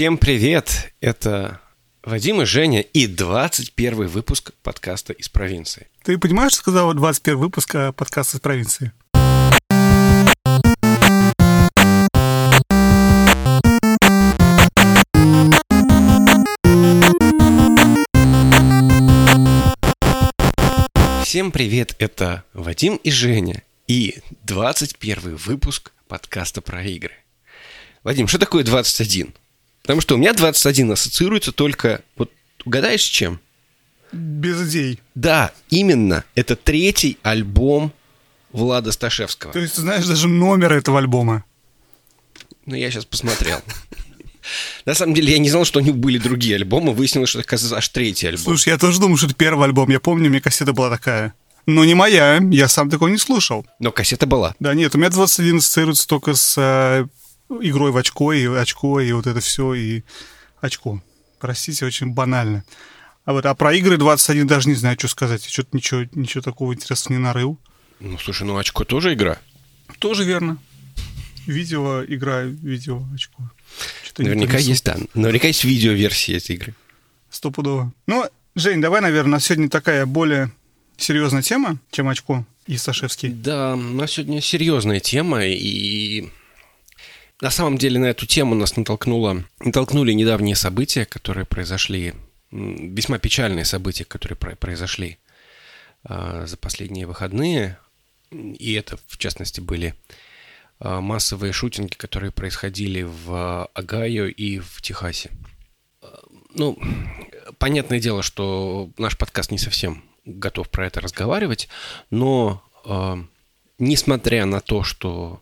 Всем привет! Это Вадим и Женя и 21 выпуск подкаста из провинции. Ты понимаешь, что сказал 21 выпуск э, подкаста из провинции? Всем привет! Это Вадим и Женя и 21 выпуск подкаста про игры. Вадим, что такое 21? Потому что у меня 21 ассоциируется только... Вот угадаешь с чем? Без идей. Да, именно. Это третий альбом Влада Сташевского. То есть ты знаешь даже номер этого альбома? Ну, я сейчас посмотрел. На самом деле, я не знал, что у них были другие альбомы. Выяснилось, что это, оказывается, аж третий альбом. Слушай, я тоже думал, что это первый альбом. Я помню, у меня кассета была такая. Но не моя, я сам такого не слушал. Но кассета была. Да нет, у меня 21 ассоциируется только с э, игрой в очко, и очко, и вот это все, и очко. Простите, очень банально. А вот, а про игры 21 даже не знаю, что сказать. Я что-то ничего, ничего такого интересного не нарыл. Ну, слушай, ну очко тоже игра. Тоже верно. Видео, игра, видео, очко. Что-то Наверняка есть, да. Наверняка есть видеоверсия этой игры. Стопудово. Ну, Жень, давай, наверное, у нас сегодня такая более серьезная тема, чем очко и Сашевский. Да, у нас сегодня серьезная тема, и на самом деле на эту тему нас натолкнуло, натолкнули недавние события, которые произошли, весьма печальные события, которые про- произошли а, за последние выходные. И это, в частности, были а, массовые шутинги, которые происходили в Огайо и в Техасе. А, Ну, понятное дело, что наш подкаст не совсем готов про это разговаривать, но э, несмотря на то, что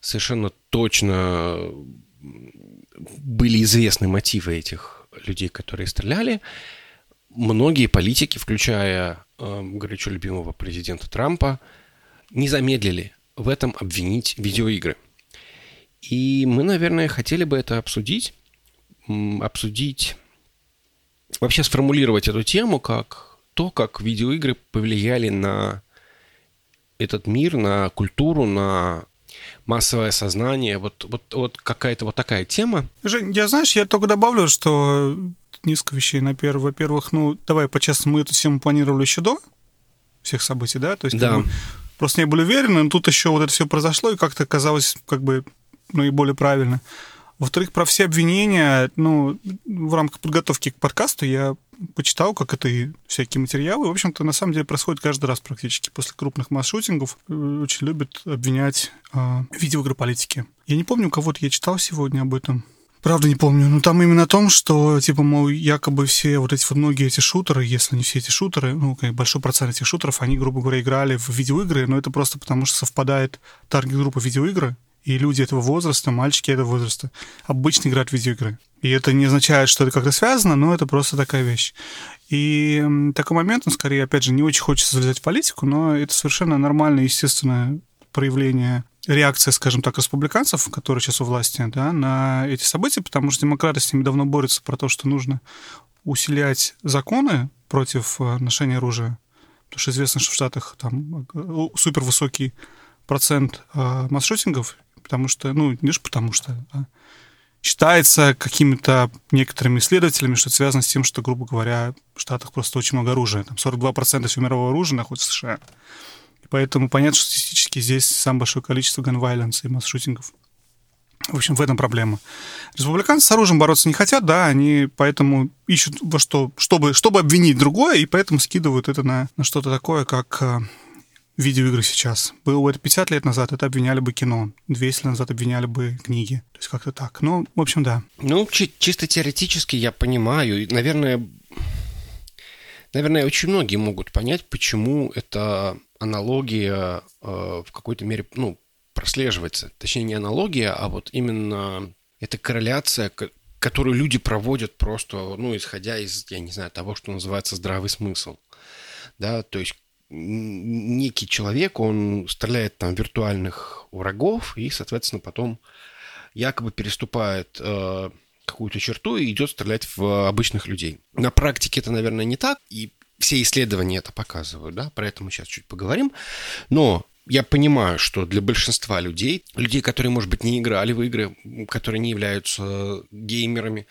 совершенно точно были известны мотивы этих людей, которые стреляли, многие политики, включая э, горячо любимого президента Трампа, не замедлили в этом обвинить видеоигры. И мы, наверное, хотели бы это обсудить, обсудить, вообще сформулировать эту тему как то, как видеоигры повлияли на этот мир, на культуру, на массовое сознание. Вот, вот, вот какая-то вот такая тема. Жень, я, знаешь, я только добавлю, что несколько вещей. На первых, во-первых, ну, давай по-честному, мы эту тему планировали еще до всех событий, да? То есть Да. как бы, просто не были уверены, но тут еще вот это все произошло, и как-то казалось, как бы, ну, и более правильно. Во-вторых, про все обвинения, ну, в рамках подготовки к подкасту я почитал, как это и всякие материалы. В общем-то, на самом деле происходит каждый раз практически после крупных масс-шутингов. Очень любят обвинять э, видеоигры политики. Я не помню, у кого-то я читал сегодня об этом. Правда не помню. Но там именно о том, что, типа, мол, якобы все вот эти вот многие эти шутеры, если не все эти шутеры, ну, большой процент этих шутеров, они, грубо говоря, играли в видеоигры, но это просто потому, что совпадает таргет-группа видеоигры, и люди этого возраста, мальчики этого возраста, обычно играют в видеоигры. И это не означает, что это как-то связано, но это просто такая вещь. И такой момент, он скорее, опять же, не очень хочется залезать в политику, но это совершенно нормальное, естественное проявление реакция, скажем так, республиканцев, которые сейчас у власти, да, на эти события, потому что демократы с ними давно борются про то, что нужно усилять законы против э, ношения оружия. Потому что известно, что в Штатах там э, супер высокий процент э, масс-шутингов, потому что, ну, не лишь потому что, а считается какими-то некоторыми исследователями, что это связано с тем, что, грубо говоря, в Штатах просто очень много оружия. Там 42% всего мирового оружия находится в США. И поэтому понятно, что статистически здесь самое большое количество gun violence и масс-шутингов. В общем, в этом проблема. Республиканцы с оружием бороться не хотят, да, они поэтому ищут во что, чтобы, чтобы обвинить другое, и поэтому скидывают это на, на что-то такое, как э, видеоигры сейчас. Было бы это 50 лет назад, это обвиняли бы кино. 200 лет назад обвиняли бы книги. То есть как-то так. Ну, в общем, да. Ну, чи- чисто теоретически я понимаю. Наверное, наверное, очень многие могут понять, почему эта аналогия э, в какой-то мере, ну, прослеживается. Точнее, не аналогия, а вот именно эта корреляция, ко- которую люди проводят просто, ну, исходя из, я не знаю, того, что называется здравый смысл. Да, то есть некий человек, он стреляет там виртуальных врагов и, соответственно, потом якобы переступает э, какую-то черту и идет стрелять в обычных людей. На практике это, наверное, не так, и все исследования это показывают, да, про это мы сейчас чуть поговорим. Но я понимаю, что для большинства людей, людей, которые, может быть, не играли в игры, которые не являются геймерами,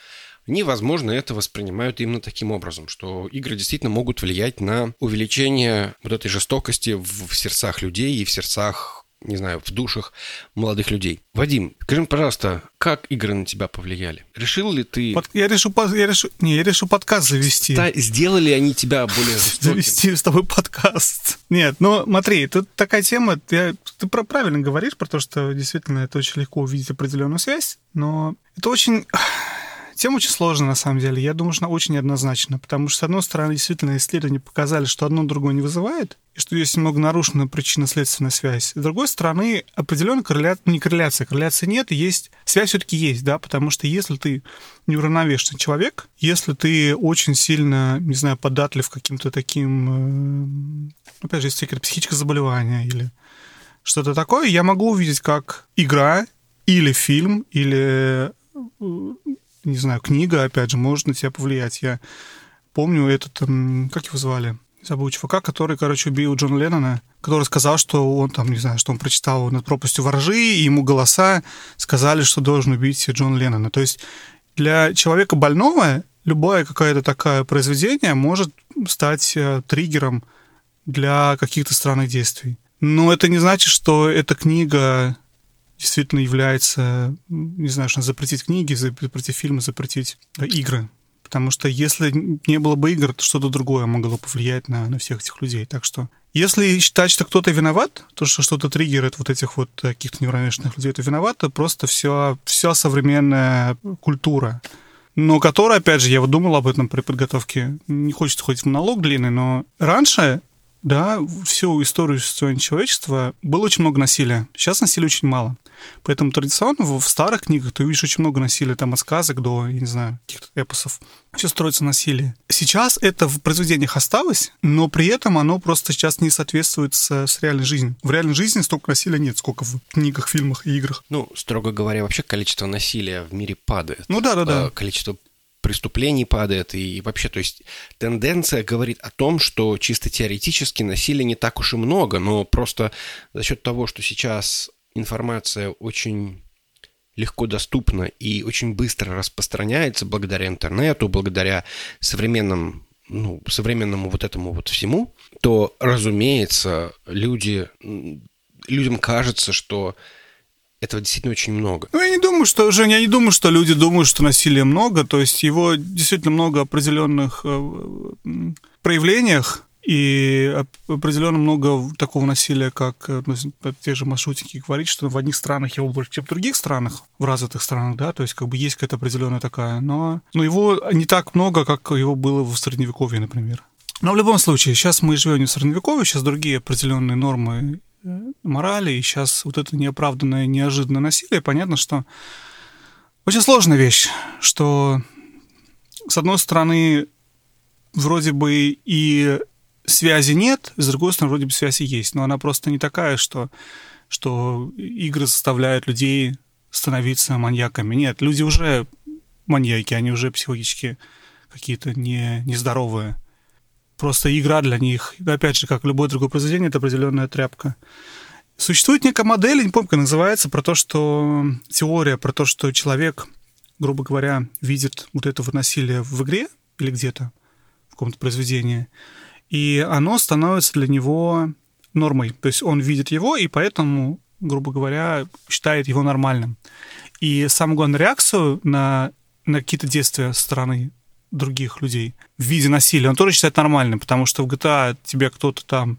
они, возможно, это воспринимают именно таким образом, что игры действительно могут влиять на увеличение вот этой жестокости в сердцах людей и в сердцах не знаю, в душах молодых людей. Вадим, скажи мне, пожалуйста, как игры на тебя повлияли? Решил ли ты... Под... Я, решу, я, решу... Не, я решу подкаст завести. Ста... Сделали они тебя более жестоким? Завести с тобой подкаст. Нет, ну смотри, тут такая тема, я... ты правильно говоришь про то, что действительно это очень легко увидеть определенную связь, но это очень Тема очень сложная, на самом деле. Я думаю, что она очень неоднозначна, потому что, с одной стороны, действительно, исследования показали, что одно другое не вызывает, и что есть немного нарушена причинно-следственная связь. С другой стороны, определенная корреляция, ну, не корреляция, корреляции нет, есть, связь все-таки есть, да, потому что если ты неуравновешенный человек, если ты очень сильно, не знаю, податлив каким-то таким, э, опять же, если какие-то психические заболевания или что-то такое, я могу увидеть, как игра или фильм, или э, не знаю, книга, опять же, может на тебя повлиять. Я помню этот, как его звали? Забыл чувака, который, короче, убил Джона Леннона, который сказал, что он там, не знаю, что он прочитал над пропастью воржи, и ему голоса сказали, что должен убить Джона Леннона. То есть для человека больного любое какое-то такое произведение может стать э, триггером для каких-то странных действий. Но это не значит, что эта книга действительно является, не знаю, что запретить книги, запретить фильмы, запретить игры. Потому что если не было бы игр, то что-то другое могло повлиять на, на всех этих людей. Так что если считать, что кто-то виноват, то, что что-то триггерит вот этих вот каких-то неуравновешенных людей, это виноват, то просто все, вся современная культура. Но которая, опять же, я вот думал об этом при подготовке, не хочется ходить в монолог длинный, но раньше да, всю историю существования человечества было очень много насилия. Сейчас насилия очень мало. Поэтому традиционно в старых книгах ты увидишь очень много насилия, там от сказок до, я не знаю, каких-то эпосов. Все строится насилие. Сейчас это в произведениях осталось, но при этом оно просто сейчас не соответствует с, с реальной жизнью. В реальной жизни столько насилия нет, сколько в книгах, фильмах и играх. Ну, строго говоря, вообще количество насилия в мире падает. Ну да, да, да. Количество преступлений падает, и вообще, то есть тенденция говорит о том, что чисто теоретически насилия не так уж и много, но просто за счет того, что сейчас информация очень легко доступна и очень быстро распространяется благодаря интернету, благодаря современным ну, современному вот этому вот всему, то, разумеется, люди, людям кажется, что этого действительно очень много. Ну, я не думаю, что, Жень, я не думаю, что люди думают, что насилия много. То есть его действительно много определенных э, проявлениях и определенно много такого насилия, как э, ну, те же маршрутики говорить, что в одних странах его больше, чем в других странах, в развитых странах, да, то есть как бы есть какая-то определенная такая, но, но его не так много, как его было в Средневековье, например. Но в любом случае, сейчас мы живем не в Средневековье, сейчас другие определенные нормы морали, и сейчас вот это неоправданное, неожиданное насилие, понятно, что очень сложная вещь, что с одной стороны вроде бы и связи нет, с другой стороны вроде бы связи есть, но она просто не такая, что, что игры заставляют людей становиться маньяками. Нет, люди уже маньяки, они уже психологически какие-то не, нездоровые. Просто игра для них, опять же, как любое другое произведение, это определенная тряпка. Существует некая модель, не помню, как называется, про то, что теория, про то, что человек, грубо говоря, видит вот это вот в игре или где-то, в каком-то произведении, и оно становится для него нормой. То есть он видит его, и поэтому, грубо говоря, считает его нормальным. И самую главную реакцию на, на какие-то действия стороны других людей в виде насилия, он тоже считает нормальным, потому что в GTA тебе кто-то там,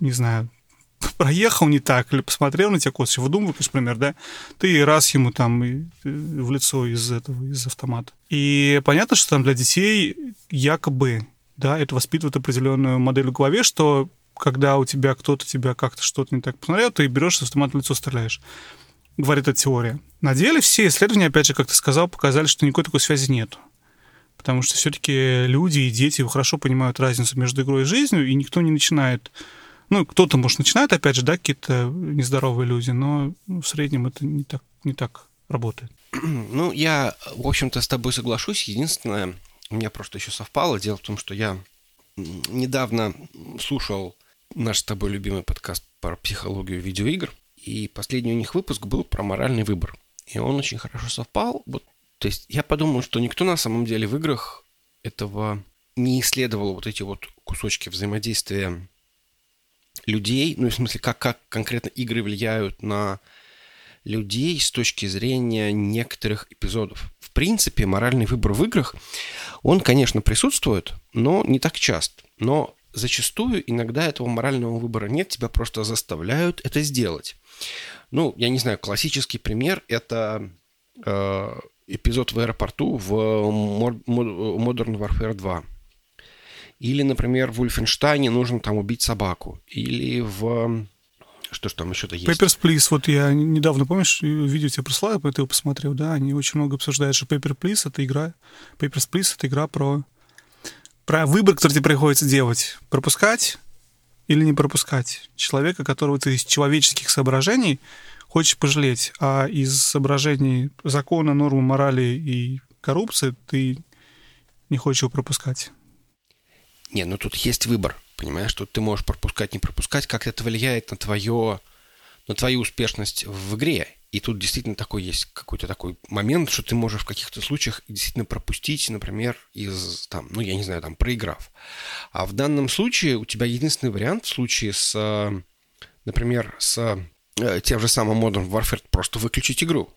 не знаю, проехал не так, или посмотрел на тебя косвенно, выдумываешь, например, да, ты раз ему там э, в лицо из этого, из автомата. И понятно, что там для детей якобы, да, это воспитывает определенную модель в голове, что когда у тебя кто-то тебя как-то что-то не так посмотрел, ты берешь автомат в лицо стреляешь. Говорит эта теория. На деле все исследования, опять же, как ты сказал, показали, что никакой такой связи нет потому что все-таки люди и дети хорошо понимают разницу между игрой и жизнью, и никто не начинает ну, кто-то, может, начинает, опять же, да, какие-то нездоровые люди, но в среднем это не так, не так работает. Ну, я, в общем-то, с тобой соглашусь. Единственное, у меня просто еще совпало. Дело в том, что я недавно слушал наш с тобой любимый подкаст про психологию видеоигр. И последний у них выпуск был про моральный выбор. И он очень хорошо совпал. Вот, то есть я подумал, что никто на самом деле в играх этого не исследовал вот эти вот кусочки взаимодействия людей, ну, в смысле, как, как конкретно игры влияют на людей с точки зрения некоторых эпизодов. В принципе, моральный выбор в играх, он, конечно, присутствует, но не так часто. Но зачастую иногда этого морального выбора нет, тебя просто заставляют это сделать. Ну, я не знаю, классический пример – это э, эпизод в аэропорту в Modern Warfare 2. Или, например, в Ульфенштайне нужно там убить собаку. Или в... Что ж там еще-то есть? Papers, Please. Вот я недавно, помнишь, видео тебе прислал, ты его посмотрел, да? Они очень много обсуждают, что Paper, Please — это игра... Papers, Please — это игра про... Про выбор, который тебе приходится делать. Пропускать или не пропускать человека, которого ты из человеческих соображений хочешь пожалеть, а из соображений закона, нормы, морали и коррупции ты не хочешь его пропускать. Не, ну тут есть выбор, понимаешь, что ты можешь пропускать, не пропускать, как это влияет на твое, на твою успешность в игре. И тут действительно такой есть какой-то такой момент, что ты можешь в каких-то случаях действительно пропустить, например, из, там, ну, я не знаю, там, проиграв. А в данном случае у тебя единственный вариант в случае с, например, с тем же самым Modern Warfare просто выключить игру.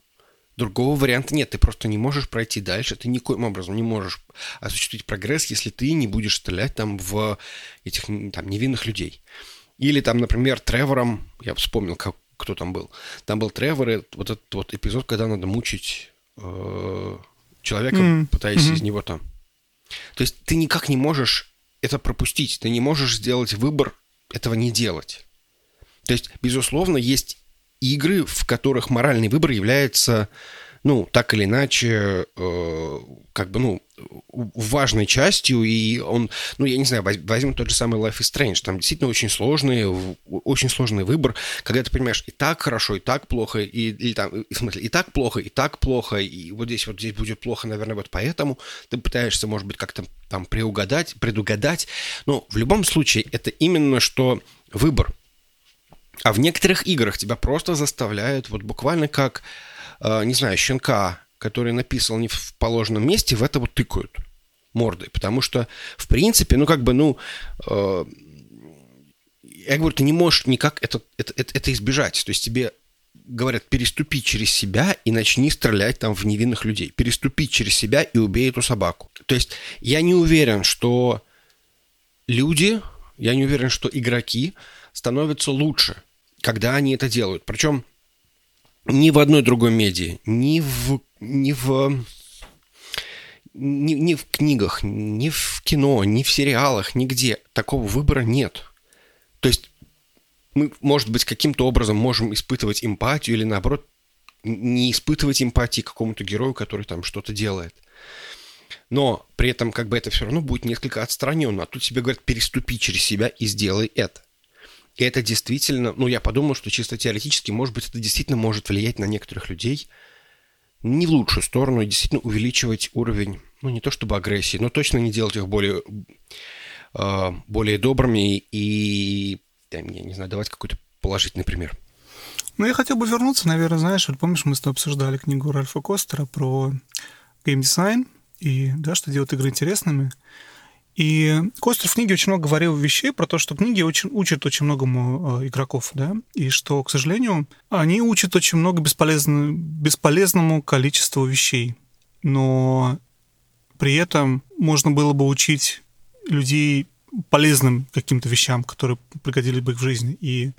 Другого варианта нет, ты просто не можешь пройти дальше, ты никоим образом не можешь осуществить прогресс, если ты не будешь стрелять там в этих там, невинных людей. Или там, например, Тревором, я вспомнил, как, кто там был. Там был Тревор, и вот этот вот эпизод, когда надо мучить э, человека, mm-hmm. пытаясь mm-hmm. из него там. То есть ты никак не можешь это пропустить, ты не можешь сделать выбор этого не делать. То есть, безусловно, есть игры, в которых моральный выбор является, ну, так или иначе, э, как бы, ну, важной частью, и он, ну, я не знаю, возьмем тот же самый Life is Strange, там действительно очень сложный, очень сложный выбор, когда ты понимаешь, и так хорошо, и так плохо, и, или там, в смысле, и так плохо, и так плохо, и вот здесь вот здесь будет плохо, наверное, вот поэтому ты пытаешься, может быть, как-то там преугадать, предугадать, но в любом случае это именно что выбор, а в некоторых играх тебя просто заставляют, вот буквально как, э, не знаю, щенка, который написал не в положенном месте, в это вот тыкают мордой. Потому что, в принципе, ну, как бы, ну, э, я говорю, ты не можешь никак это, это, это, это избежать. То есть тебе говорят, переступи через себя и начни стрелять там в невинных людей. Переступи через себя и убей эту собаку. То есть я не уверен, что люди, я не уверен, что игроки становятся лучше – когда они это делают. Причем ни в одной другой медиа, ни в, ни в, ни, ни в книгах, ни в кино, ни в сериалах, нигде такого выбора нет. То есть мы, может быть, каким-то образом можем испытывать эмпатию или, наоборот, не испытывать эмпатии какому-то герою, который там что-то делает. Но при этом как бы это все равно будет несколько отстраненно. А тут тебе говорят, переступи через себя и сделай это. И это действительно, ну, я подумал, что чисто теоретически, может быть, это действительно может влиять на некоторых людей не в лучшую сторону и действительно увеличивать уровень, ну, не то чтобы агрессии, но точно не делать их более, э, более добрыми и, я не знаю, давать какой-то положительный пример. Ну, я хотел бы вернуться, наверное, знаешь, вот помнишь, мы с тобой обсуждали книгу Ральфа Костера про геймдизайн и, да, что делать игры интересными. И Костер в книге очень много говорил вещей про то, что книги очень, учат очень многому э, игроков, да, и что, к сожалению, они учат очень много бесполезно, бесполезному количеству вещей. Но при этом можно было бы учить людей полезным каким-то вещам, которые пригодились бы их в жизни. И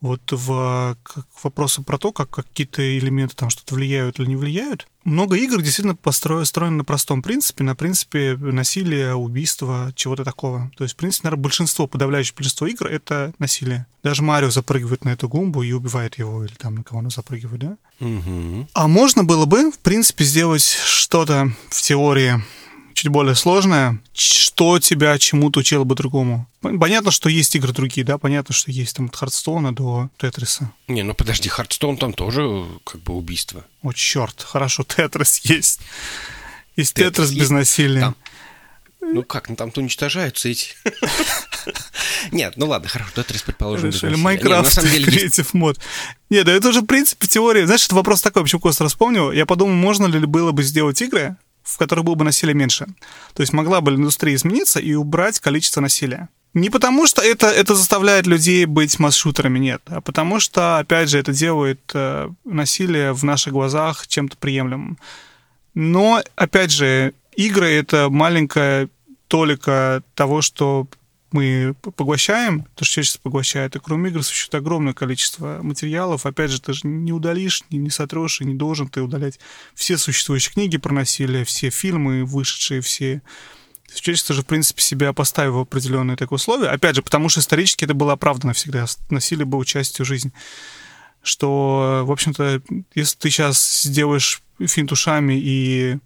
вот в, к вопросу про то, как какие-то элементы там что-то влияют или не влияют, много игр действительно построено на простом принципе, на принципе насилия, убийства, чего-то такого. То есть, в принципе, наверное, большинство, подавляющее большинство игр — это насилие. Даже Марио запрыгивает на эту гумбу и убивает его, или там на кого он запрыгивает, да? Угу. А можно было бы, в принципе, сделать что-то в теории чуть более сложное, что тебя чему-то учило бы другому. Понятно, что есть игры другие, да, понятно, что есть там от Hearthstone а до Тетриса. Не, ну подожди, Hearthstone там тоже как бы убийство. О, черт, хорошо, Тетрис есть. Есть Тетрис, без насилия. Там. Ну как, ну там-то уничтожаются эти. Нет, ну ладно, хорошо, Тетрис, предположим, без Или. Майнкрафт, есть Creative мод. Нет, да это уже, в принципе, теория. Знаешь, это вопрос такой, почему Коста вспомнил. Я подумал, можно ли было бы сделать игры, в которых было бы насилие меньше. То есть могла бы индустрия измениться и убрать количество насилия. Не потому, что это, это заставляет людей быть масс-шутерами, нет, а потому что, опять же, это делает э, насилие в наших глазах чем-то приемлемым. Но, опять же, игры — это маленькая толика того, что мы поглощаем, то, что человечество поглощает, и кроме игр существует огромное количество материалов. Опять же, ты же не удалишь, не, не сотрешь и не должен ты удалять все существующие книги про насилие, все фильмы, вышедшие, все Человечество же, в принципе, себя поставило в определенные такие условия. Опять же, потому что исторически это было оправдано всегда. Насилие было частью жизни. Что, в общем-то, если ты сейчас сделаешь финт ушами и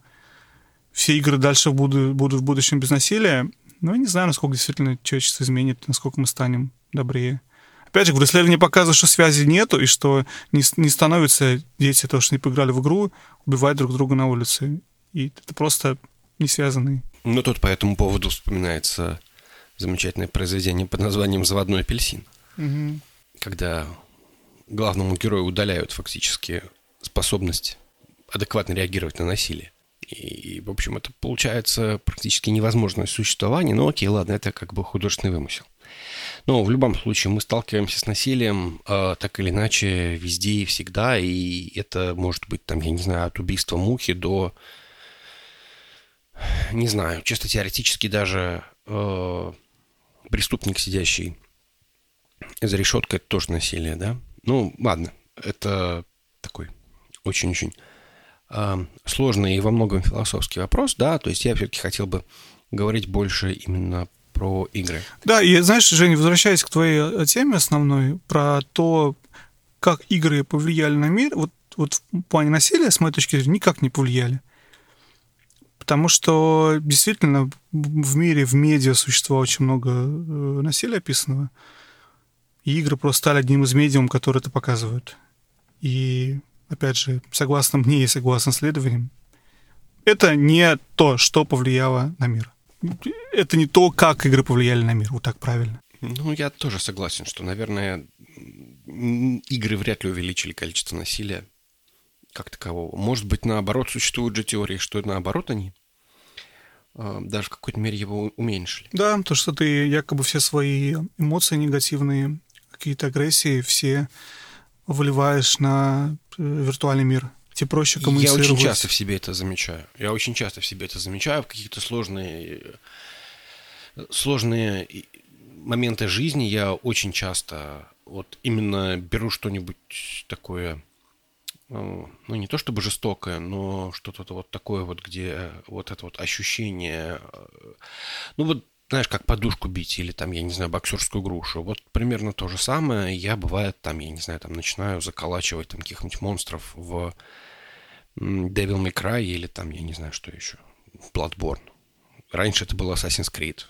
все игры дальше будут, будут в будущем без насилия, ну, я не знаю, насколько действительно человечество изменит, насколько мы станем добрее. Опять же, говорю, исследования показывают, что связи нету, и что не, не становятся дети, то, что не поиграли в игру, убивать друг друга на улице. И это просто не связанные. Ну, тут по этому поводу вспоминается замечательное произведение под названием «Заводной апельсин», Угу. когда главному герою удаляют фактически способность адекватно реагировать на насилие. И, в общем, это получается практически невозможное существование. Ну, окей, ладно, это как бы художественный вымысел. Но в любом случае мы сталкиваемся с насилием э, так или иначе везде и всегда, и это может быть там, я не знаю, от убийства мухи до, не знаю, чисто теоретически даже э, преступник, сидящий за решеткой, это тоже насилие, да? Ну, ладно, это такой очень-очень сложный и во многом философский вопрос, да, то есть я все-таки хотел бы говорить больше именно про игры. Да, и знаешь, Женя, возвращаясь к твоей э, теме основной, про то, как игры повлияли на мир, вот, вот в плане насилия, с моей точки зрения, никак не повлияли. Потому что действительно в мире, в медиа существовало очень много э, насилия описанного. И игры просто стали одним из медиум, которые это показывают. И, опять же, согласно мне и согласно исследованиям, это не то, что повлияло на мир. Это не то, как игры повлияли на мир. Вот так правильно. Ну, я тоже согласен, что, наверное, игры вряд ли увеличили количество насилия как такового. Может быть, наоборот, существуют же теории, что наоборот они э, даже в какой-то мере его уменьшили. Да, то, что ты якобы все свои эмоции негативные, какие-то агрессии, все выливаешь на э, виртуальный мир. Тебе проще Я коммуницировать. очень часто в себе это замечаю. Я очень часто в себе это замечаю в какие-то сложные, э, сложные и- моменты жизни. Я очень часто вот именно беру что-нибудь такое, э, ну не то чтобы жестокое, но что-то вот такое вот, где вот это вот ощущение, э, ну вот знаешь, как подушку бить или там, я не знаю, боксерскую грушу. Вот примерно то же самое. Я бывает там, я не знаю, там начинаю заколачивать там каких-нибудь монстров в Devil May Cry или там, я не знаю, что еще, Bloodborne. Раньше это был Assassin's Creed.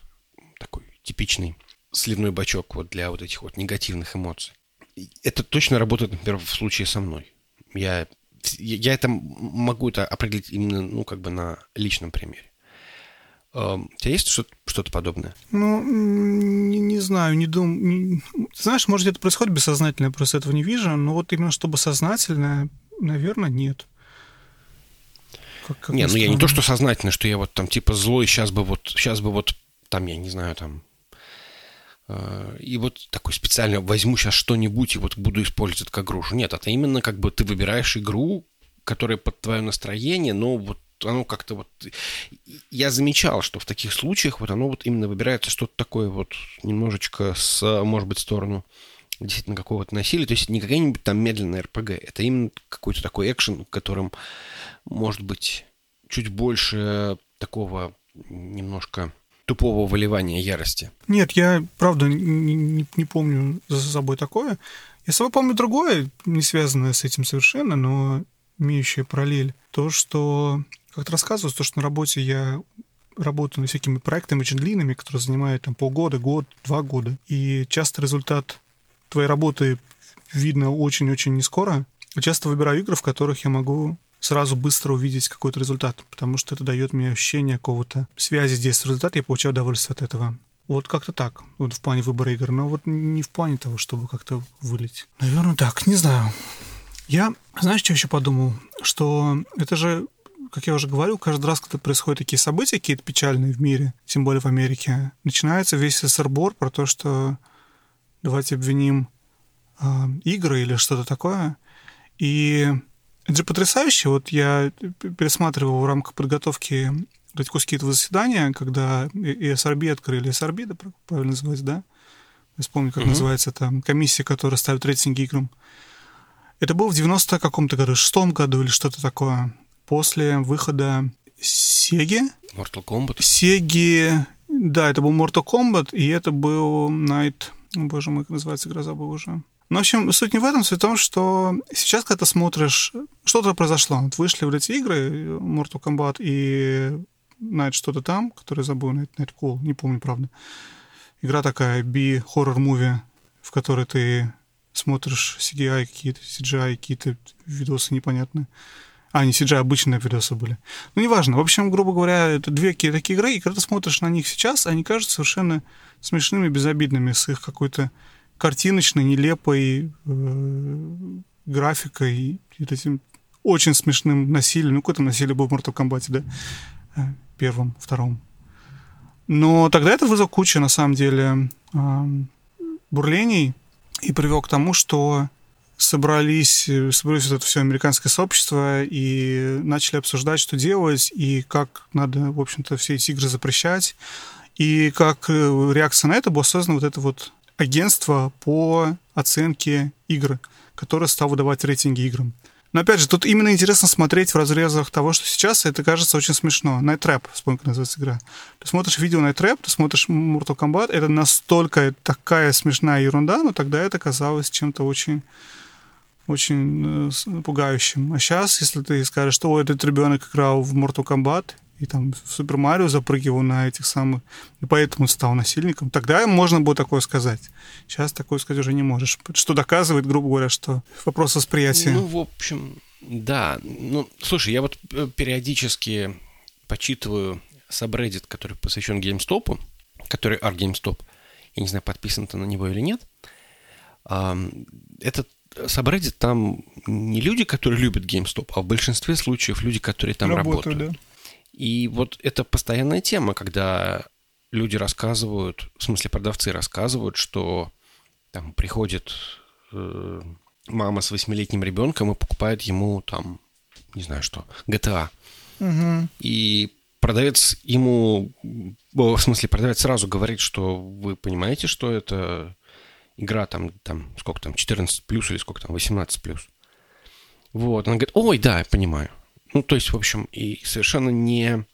Такой типичный сливной бачок вот для вот этих вот негативных эмоций. Это точно работает, например, в случае со мной. Я, я это могу это определить именно, ну, как бы на личном примере. Эм, У тебя есть что-то, что-то подобное? Ну, не, не знаю, не думаю. Знаешь, может, это происходит бессознательно, я просто этого не вижу, но вот именно чтобы сознательно, наверное, нет. Как- как Не, ну я не то, что сознательно, что я вот там типа злой, сейчас бы вот, сейчас бы вот там, я не знаю, там, э, и вот такой специально возьму сейчас что-нибудь и вот буду использовать это как грушу. Нет, это именно как бы ты выбираешь игру, которая под твое настроение, но вот оно как-то вот... Я замечал, что в таких случаях вот оно вот именно выбирается что-то такое вот немножечко с, может быть, сторону действительно какого-то насилия. То есть не какая-нибудь там медленная РПГ. Это именно какой-то такой экшен, в котором может быть чуть больше такого немножко тупого выливания ярости. Нет, я, правда, не, не- не помню за собой такое. Я с собой помню другое, не связанное с этим совершенно, но имеющее параллель. То, что, как ты рассказывал, то, что на работе я работаю над всякими проектами очень длинными, которые занимают там полгода, год, два года. И часто результат твоей работы видно очень-очень не скоро. Я часто выбираю игры, в которых я могу сразу быстро увидеть какой-то результат, потому что это дает мне ощущение какого-то связи с действием результата, я получаю удовольствие от этого. Вот как-то так, вот в плане выбора игр, но вот не в плане того, чтобы как-то вылить. Наверное, так, не знаю. Я, знаешь, что еще подумал? Что это же, как я уже говорил, каждый раз, когда происходят такие события какие-то печальные в мире, тем более в Америке, начинается весь СССР-бор про то, что давайте обвиним э, игры или что-то такое. И это же потрясающе. Вот я пересматривал в рамках подготовки Радьковские этого заседания, когда и СРБ открыли, СРБ, да, правильно называется, да? Я вспомню, как mm-hmm. называется это, комиссия, которая ставит рейтинги играм. Это было в 90 каком-то году, шестом году или что-то такое, после выхода Сеги. Mortal Kombat. Сеги, да, это был Mortal Kombat, и это был Night... Боже мой, как называется игра, забыл уже. Ну, в общем, суть не в этом, суть в том, что сейчас, когда ты смотришь, что-то произошло. Вот вышли в эти игры, Mortal Kombat и Night что-то там, который забыл, Night, Night Call, не помню, правда. Игра такая, B-хоррор-муви, в которой ты смотришь CGI какие-то, CGI какие-то видосы непонятные. А, не CGI, обычные видосы были. Ну, неважно. В общем, грубо говоря, это две такие игры, и когда ты смотришь на них сейчас, они кажутся совершенно смешными, безобидными, с их какой-то картиночной, нелепой э, графикой и этим очень смешным насилием. Ну, какое-то насилие было в Mortal Kombat, да? Э, первом, втором. Но тогда это вызвал кучу, на самом деле, э, бурлений и привел к тому, что собрались, собрались вот это все американское сообщество и начали обсуждать, что делать, и как надо, в общем-то, все эти игры запрещать. И как э, реакция на это было создано вот это вот агентство по оценке игр, которое стало выдавать рейтинги играм. Но опять же, тут именно интересно смотреть в разрезах того, что сейчас это кажется очень смешно. Night Trap, вспомни, как называется игра. Ты смотришь видео Night Trap, ты смотришь Mortal Kombat, это настолько такая смешная ерунда, но тогда это казалось чем-то очень очень э, пугающим. А сейчас, если ты скажешь, что этот ребенок играл в Mortal Kombat, и там в Супер Марио запрыгивал на этих самых, и поэтому стал насильником, тогда можно было такое сказать. Сейчас такое сказать уже не можешь. Что доказывает, грубо говоря, что вопрос восприятия. Ну, в общем, да. Ну, слушай, я вот э, периодически почитываю сабреддит, который посвящен GameStop, который Art GameStop. Я не знаю, подписан ты на него или нет. Этот сабреддит там не люди, которые любят GameStop, а в большинстве случаев люди, которые там работают. работают. Да. И вот это постоянная тема, когда люди рассказывают, в смысле продавцы рассказывают, что там приходит э, мама с восьмилетним ребенком и покупает ему там, не знаю что, GTA. Угу. И продавец ему, в смысле продавец сразу говорит, что вы понимаете, что это игра там, там сколько там, 14 плюс или сколько там, 18 плюс. Вот, она говорит, ой, да, я понимаю. Ну, то есть, в общем, и совершенно не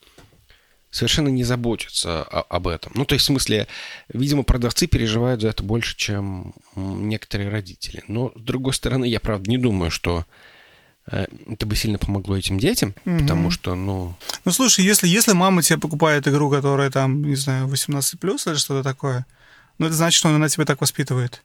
совершенно не заботятся о, об этом. Ну, то есть, в смысле, видимо, продавцы переживают за это больше, чем некоторые родители. Но, с другой стороны, я, правда, не думаю, что э, это бы сильно помогло этим детям, угу. потому что, ну... Ну, слушай, если, если мама тебе покупает игру, которая там, не знаю, 18+, или что-то такое, ну, это значит, что она тебя так воспитывает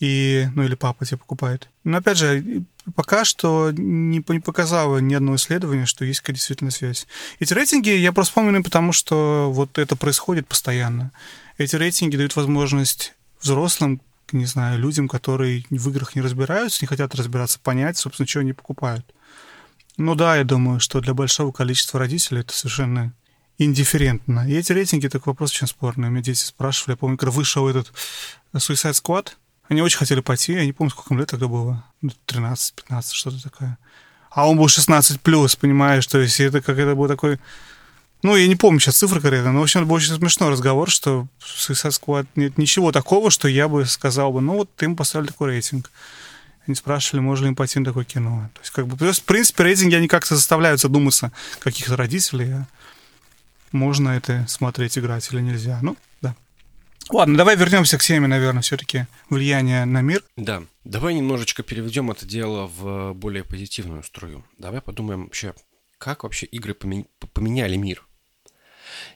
и, ну или папа тебе покупает. Но опять же, пока что не, не показало ни одного исследования, что есть какая действительно связь. Эти рейтинги я просто вспомню, потому что вот это происходит постоянно. Эти рейтинги дают возможность взрослым, не знаю, людям, которые в играх не разбираются, не хотят разбираться, понять, собственно, что они покупают. Ну да, я думаю, что для большого количества родителей это совершенно индифферентно. И эти рейтинги, так вопрос очень спорный. У меня дети спрашивали, я помню, когда вышел этот Suicide Squad, они очень хотели пойти, я не помню, сколько им лет тогда было. 13, ну, 15, что-то такое. А он был 16 плюс, понимаешь, то есть это как это был такой... Ну, я не помню сейчас цифры конкретно, но, в общем, это был очень смешной разговор, что в Suicide Squad нет ничего такого, что я бы сказал бы, ну, вот им поставили такой рейтинг. Они спрашивали, можно ли им пойти на такое кино. То есть, как бы, то есть, в принципе, рейтинги, они как-то заставляют задуматься каких-то родителей, а можно это смотреть, играть или нельзя. Ну, Ладно, давай вернемся к теме, наверное, все-таки влияние на мир. Да, давай немножечко переведем это дело в более позитивную струю. Давай подумаем вообще, как вообще игры поменяли мир.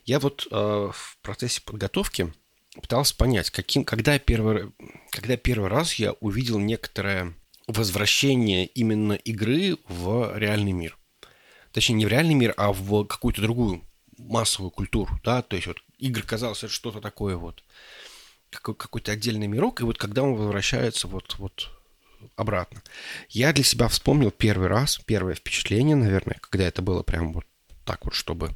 Я вот э, в процессе подготовки пытался понять, каким, когда, первый, когда первый раз я увидел некоторое возвращение именно игры в реальный мир. Точнее, не в реальный мир, а в какую-то другую массовую культуру, да, то есть вот игры казалось это что-то такое вот, какой-то отдельный мирок, и вот когда он возвращается вот, вот обратно. Я для себя вспомнил первый раз, первое впечатление, наверное, когда это было прям вот так вот, чтобы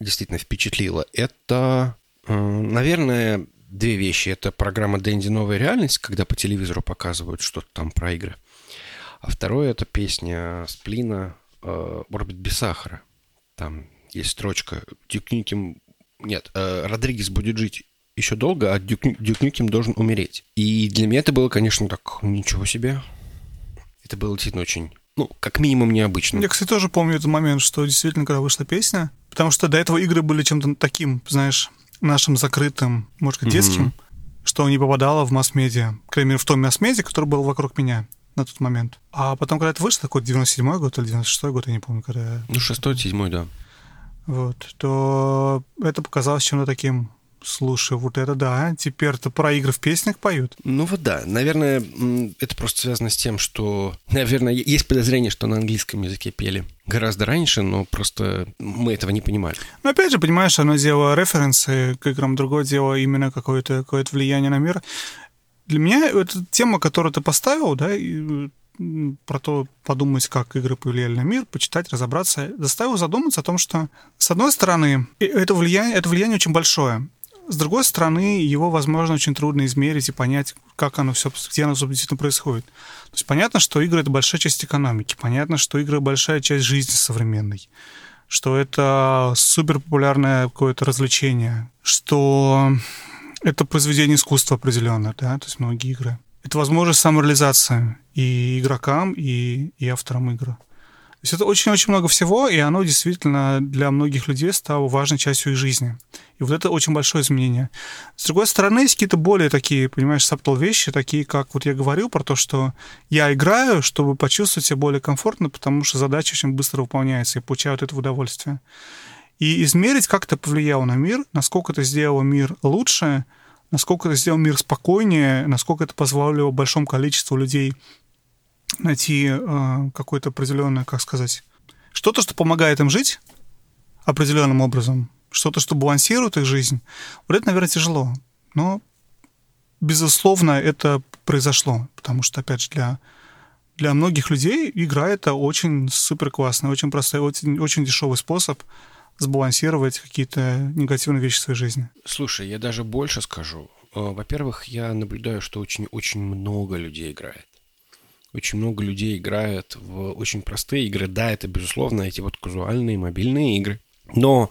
действительно впечатлило. Это, э, наверное, две вещи. Это программа «Дэнди. Новая реальность», когда по телевизору показывают что-то там про игры. А второе – это песня Сплина «Орбит без сахара». Там есть строчка «Duke Nukem...» Нет, э, «Родригес будет жить еще долго, а Дюк, Duke Nukem должен умереть». И для меня это было, конечно, так, ничего себе. Это было действительно очень, ну, как минимум необычно. Я, кстати, тоже помню этот момент, что действительно, когда вышла песня, потому что до этого игры были чем-то таким, знаешь, нашим закрытым, может быть, детским, mm-hmm. что не попадало в масс-медиа. К примеру, в том масс-медиа, который был вокруг меня на тот момент. А потом, когда это вышло, такой 97-й год или 96-й год, я не помню, когда... Ну, 6-й, 7 да. Вот, то это показалось чем-то таким Слушай, вот это да. Теперь-то про игры в песнях поют. Ну вот да. Наверное, это просто связано с тем, что, наверное, есть подозрение, что на английском языке пели гораздо раньше, но просто мы этого не понимали. Но опять же, понимаешь, одно дело референсы к играм, другое дело именно какое-то какое влияние на мир. Для меня эта тема, которую ты поставил, да, про то подумать, как игры повлияли на мир, почитать, разобраться, заставил задуматься о том, что, с одной стороны, это влияние, это влияние очень большое. С другой стороны, его, возможно, очень трудно измерить и понять, как оно все, где оно действительно происходит. То есть понятно, что игры — это большая часть экономики, понятно, что игры — большая часть жизни современной, что это супер популярное какое-то развлечение, что это произведение искусства определенно, да, то есть многие игры. Это возможность самореализации и игрокам, и, и авторам игры есть это очень-очень много всего, и оно действительно для многих людей стало важной частью их жизни. И вот это очень большое изменение. С другой стороны, есть какие-то более такие, понимаешь, саптал вещи, такие, как вот я говорил про то, что я играю, чтобы почувствовать себя более комфортно, потому что задача очень быстро выполняется, и получаю от этого удовольствие. И измерить, как это повлияло на мир, насколько это сделало мир лучше, насколько это сделало мир спокойнее, насколько это позволило большому количеству людей найти э, какое-то определенное, как сказать, что-то, что помогает им жить определенным образом, что-то, что балансирует их жизнь. Вот это, наверное, тяжело. Но, безусловно, это произошло, потому что, опять же, для, для многих людей игра — это очень супер классный, очень простой, очень, очень дешевый способ сбалансировать какие-то негативные вещи в своей жизни. Слушай, я даже больше скажу. Э, во-первых, я наблюдаю, что очень-очень много людей играет. Очень много людей играют в очень простые игры. Да, это, безусловно, эти вот казуальные мобильные игры. Но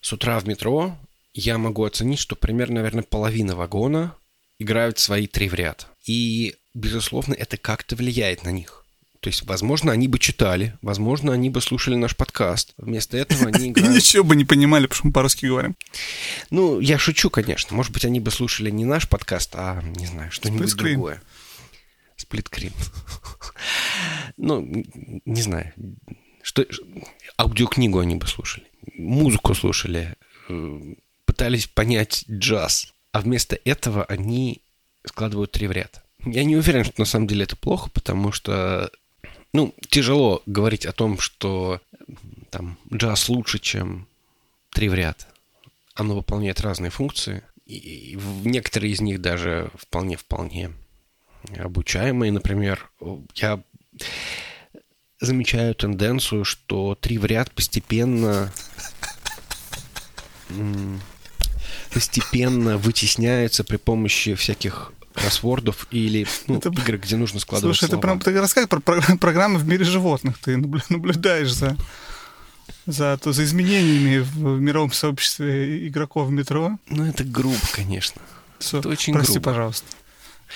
с утра в метро я могу оценить, что примерно, наверное, половина вагона играют свои три в ряд. И, безусловно, это как-то влияет на них. То есть, возможно, они бы читали, возможно, они бы слушали наш подкаст. Вместо этого они играют... Ничего бы не понимали, мы по-русски говорим. Ну, я шучу, конечно. Может быть, они бы слушали не наш подкаст, а, не знаю, что-нибудь другое. Сплиткрин. ну, не знаю. Что, аудиокнигу они бы слушали. Музыку слушали. Э, пытались понять джаз. А вместо этого они складывают три в ряд. Я не уверен, что на самом деле это плохо, потому что ну, тяжело говорить о том, что там джаз лучше, чем три в ряд. Оно выполняет разные функции, и некоторые из них даже вполне-вполне обучаемые, например, я замечаю тенденцию, что три в ряд постепенно постепенно вытесняются при помощи всяких кроссвордов или ну, это, игр, где нужно складывать Слушай, слова. это прям, ты рассказывай про, про программы в мире животных. Ты наблюдаешь за, за, то, за изменениями в мировом сообществе игроков в метро. Ну, это грубо, конечно. Все, это очень прости, грубо. пожалуйста.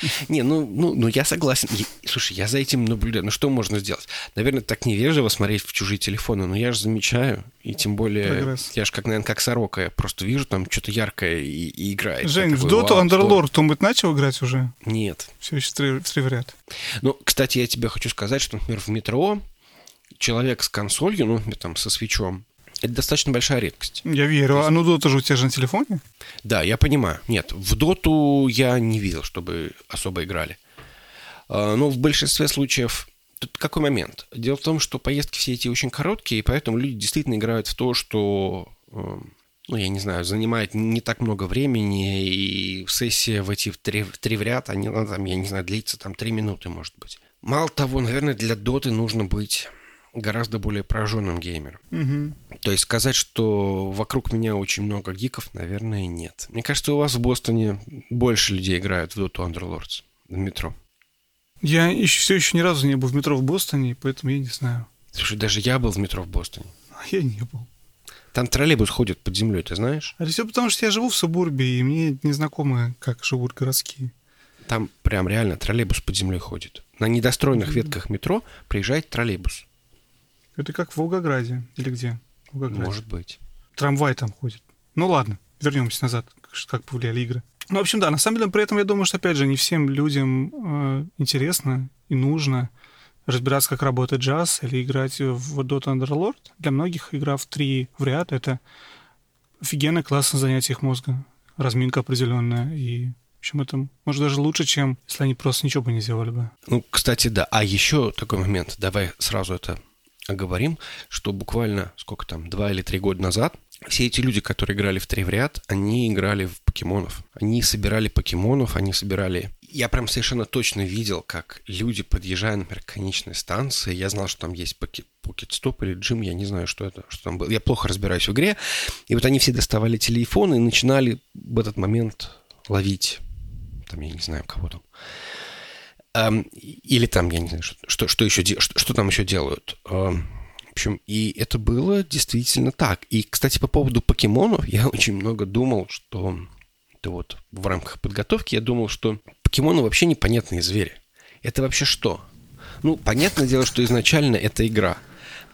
Не, ну, ну, ну я согласен. Слушай, я за этим наблюдаю. Ну что можно сделать? Наверное, так невежливо смотреть в чужие телефоны, но я же замечаю. И тем более, Прогресс. я же, как, наверное, как сорока. Я просто вижу там что-то яркое и, и играет. Жень, в Доту Underlord кто-нибудь начал играть уже? Нет. Все еще три, три в ряд. Ну, кстати, я тебе хочу сказать, что, например, в метро человек с консолью, ну, там, со свечом, это достаточно большая редкость. Я верю. Есть... А ну Дота же у тебя же на телефоне? Да, я понимаю. Нет, в Доту я не видел, чтобы особо играли. А, но в большинстве случаев Тут какой момент? Дело в том, что поездки все эти очень короткие, и поэтому люди действительно играют в то, что, эм, ну, я не знаю, занимает не так много времени, и сессия в эти в три, в три в ряд, они, ну, там, я не знаю, длится там три минуты, может быть. Мало того, наверное, для доты нужно быть гораздо более пораженным геймером. Угу. То есть сказать, что вокруг меня очень много гиков, наверное, нет. Мне кажется, у вас в Бостоне больше людей играют в Dota Underlords в метро. Я еще, все еще ни разу не был в метро в Бостоне, поэтому я не знаю. Слушай, даже я был в метро в Бостоне. А я не был. Там троллейбус ходит под землей, ты знаешь? А все потому, что я живу в субурбе, и мне не знакомо, как живут городские. Там прям реально троллейбус под землей ходит. На недостроенных ветках метро приезжает троллейбус. Это как в Волгограде или где? Волгограде. Может быть. Трамвай там ходит. Ну ладно, вернемся назад, как повлияли игры. Ну, в общем, да, на самом деле, при этом я думаю, что, опять же, не всем людям э, интересно и нужно разбираться, как работает джаз, или играть в Dota Underlord. Для многих игра в три в ряд — это офигенное, классное занятие их мозга. Разминка определенная. И, в общем, это может даже лучше, чем если они просто ничего бы не сделали бы. Ну, кстати, да. А еще такой момент. Давай сразу это оговорим, что буквально, сколько там, два или три года назад все эти люди, которые играли в три в ряд, они играли в покемонов. Они собирали покемонов, они собирали... Я прям совершенно точно видел, как люди, подъезжая, например, к конечной станции, я знал, что там есть покет-стоп или джим, я не знаю, что это, что там было. Я плохо разбираюсь в игре. И вот они все доставали телефоны и начинали в этот момент ловить, там, я не знаю, кого там. Эм, или там, я не знаю, что, что, еще, что, что там еще делают. Эм, в общем, и это было действительно так. И, кстати, по поводу покемонов, я очень много думал, что это вот в рамках подготовки я думал, что покемоны вообще непонятные звери. Это вообще что? Ну, понятное дело, что изначально это игра.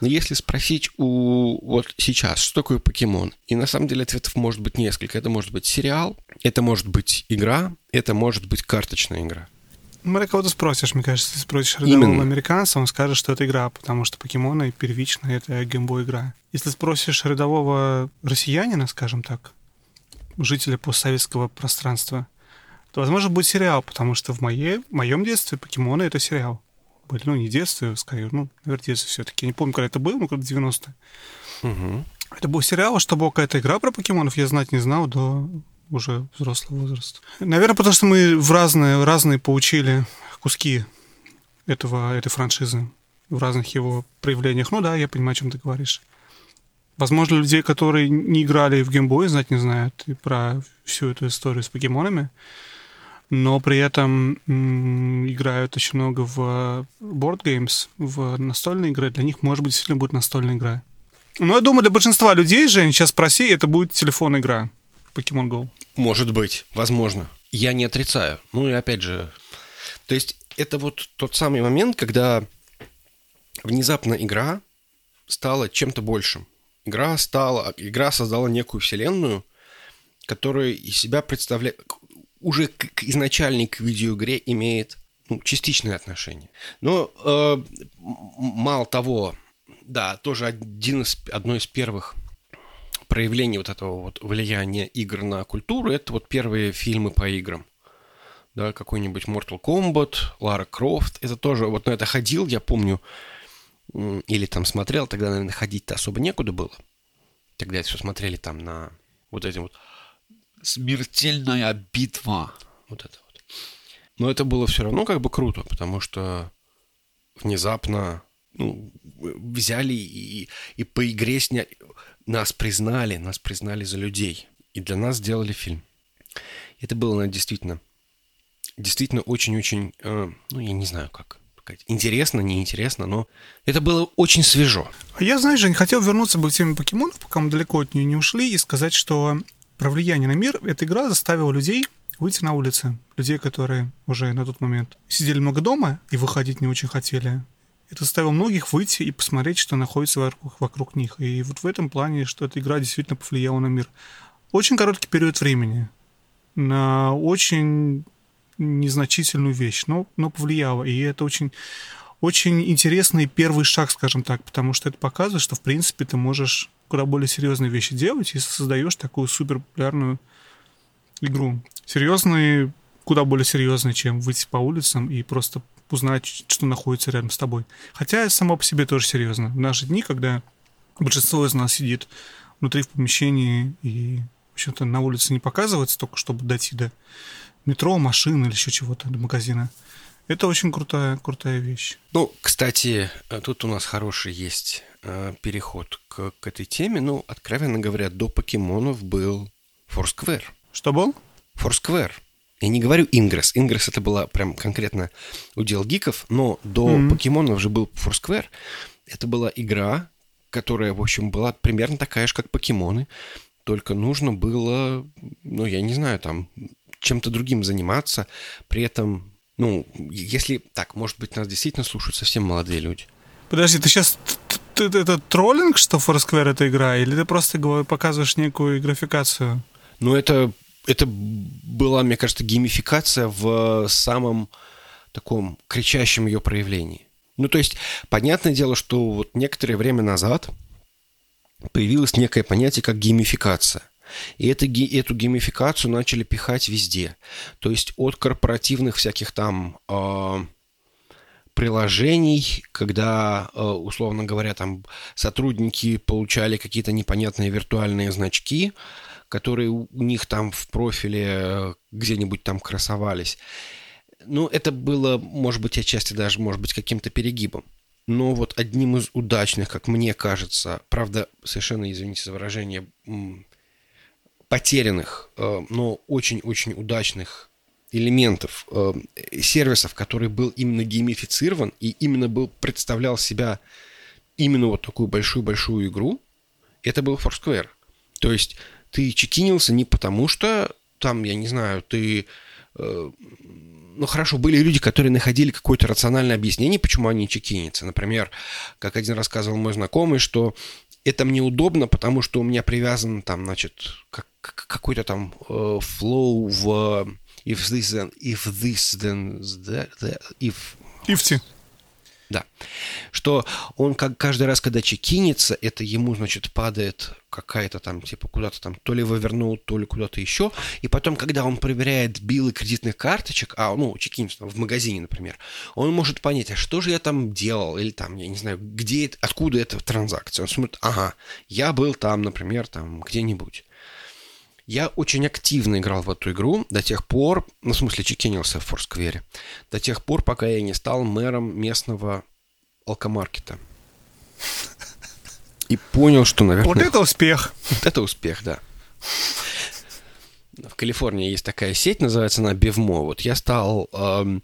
Но если спросить у вот сейчас, что такое покемон, и на самом деле ответов может быть несколько. Это может быть сериал, это может быть игра, это может быть карточная игра. Смотря кого ты спросишь, мне кажется, если спросишь рядового американца, он скажет, что это игра, потому что покемоны первично это геймбой игра. Если спросишь рядового россиянина, скажем так, жителя постсоветского пространства, то, возможно, будет сериал, потому что в, моей, в моем детстве покемоны — это сериал. Были, ну, не детстве, скорее, ну, наверное, детстве все-таки. Я не помню, когда это было, ну, когда 90-е. Угу. Это был сериал, а что была какая-то игра про покемонов, я знать не знал до уже взрослый возраст. Наверное, потому что мы в разные, разные получили куски этого, этой франшизы в разных его проявлениях. Ну да, я понимаю, о чем ты говоришь. Возможно, людей, которые не играли в геймбой, знать не знают и про всю эту историю с покемонами, но при этом играют очень много в board games, в настольные игры. Для них, может быть, действительно будет настольная игра. Но я думаю, для большинства людей, Жень, сейчас спроси, это будет телефон игра. Pokemon Go. Может быть, возможно. Я не отрицаю. Ну и опять же, то есть это вот тот самый момент, когда внезапно игра стала чем-то большим. Игра стала, игра создала некую вселенную, которая из себя представляет, уже к, к изначальной к видеоигре имеет ну, частичное отношение. Но э, мало того, да, тоже один из, одно из первых проявление вот этого вот влияния игр на культуру, это вот первые фильмы по играм. Да, какой-нибудь Mortal Kombat, Лара Крофт. Это тоже, вот на это ходил, я помню, или там смотрел, тогда, наверное, ходить-то особо некуда было. Тогда все смотрели там на вот этим вот смертельная битва. Вот это вот. Но это было все равно как бы круто, потому что внезапно ну, взяли и, и по игре сняли нас признали, нас признали за людей. И для нас сделали фильм. Это было наверное, действительно, действительно очень-очень, э, ну, я не знаю как сказать, интересно, неинтересно, но это было очень свежо. А я, знаешь, Жень, хотел вернуться бы в тему покемонов, пока мы далеко от нее не ушли, и сказать, что про влияние на мир эта игра заставила людей выйти на улицы. Людей, которые уже на тот момент сидели много дома и выходить не очень хотели. Это заставило многих выйти и посмотреть, что находится вокруг, вокруг них. И вот в этом плане, что эта игра действительно повлияла на мир. Очень короткий период времени. На очень незначительную вещь, но, но повлияла. И это очень, очень интересный первый шаг, скажем так, потому что это показывает, что, в принципе, ты можешь куда более серьезные вещи делать, если создаешь такую супер популярную игру. Серьезные, куда более серьезные, чем выйти по улицам и просто узнать, что находится рядом с тобой. Хотя само по себе тоже серьезно. В наши дни, когда большинство из нас сидит внутри в помещении и, в общем-то, на улице не показывается, только чтобы дойти до метро, машины или еще чего-то, до магазина. Это очень крутая, крутая вещь. Ну, кстати, тут у нас хороший есть э, переход к, к этой теме. Ну, откровенно говоря, до покемонов был Foursquare. Что был? Foursquare. Я не говорю Ingress. Ingress это была прям конкретно удел гиков, но до mm-hmm. покемонов же был Foursquare. Это была игра, которая, в общем, была примерно такая же, как покемоны. Только нужно было, ну, я не знаю, там, чем-то другим заниматься. При этом, ну, если... Так, может быть, нас действительно слушают совсем молодые люди. Подожди, ты сейчас это троллинг, что Foursquare это игра, или ты просто показываешь некую графикацию? Ну, это это была, мне кажется, геймификация в самом таком кричащем ее проявлении. Ну, то есть, понятное дело, что вот некоторое время назад появилось некое понятие, как геймификация. И это, эту геймификацию начали пихать везде. То есть от корпоративных всяких там э, приложений, когда, э, условно говоря, там сотрудники получали какие-то непонятные виртуальные значки, которые у них там в профиле э, где-нибудь там красовались. Ну, это было, может быть, отчасти даже, может быть, каким-то перегибом. Но вот одним из удачных, как мне кажется, правда, совершенно, извините за выражение, потерянных, э, но очень-очень удачных элементов э, сервисов, который был именно геймифицирован и именно был, представлял себя именно вот такую большую-большую игру, это был Foursquare. То есть ты чекинился не потому, что там, я не знаю, ты... Э, ну хорошо, были люди, которые находили какое-то рациональное объяснение, почему они чекинятся. Например, как один рассказывал мой знакомый, что это мне удобно, потому что у меня привязан там, значит, как, какой-то там э, flow в if this then if this then if Ифти. Да. Что он как каждый раз, когда чекинится, это ему, значит, падает какая-то там, типа, куда-то там, то ли вывернул, то ли куда-то еще. И потом, когда он проверяет билы кредитных карточек, а, ну, чекинится в магазине, например, он может понять, а что же я там делал, или там, я не знаю, где откуда эта транзакция. Он смотрит, ага, я был там, например, там, где-нибудь. Я очень активно играл в эту игру до тех пор, ну, в смысле, чекинился в Форсквере, до тех пор, пока я не стал мэром местного алкомаркета. И понял, что, наверное... Вот это успех! Вот это успех, да. В Калифорнии есть такая сеть, называется она Бевмо. Вот я стал эм,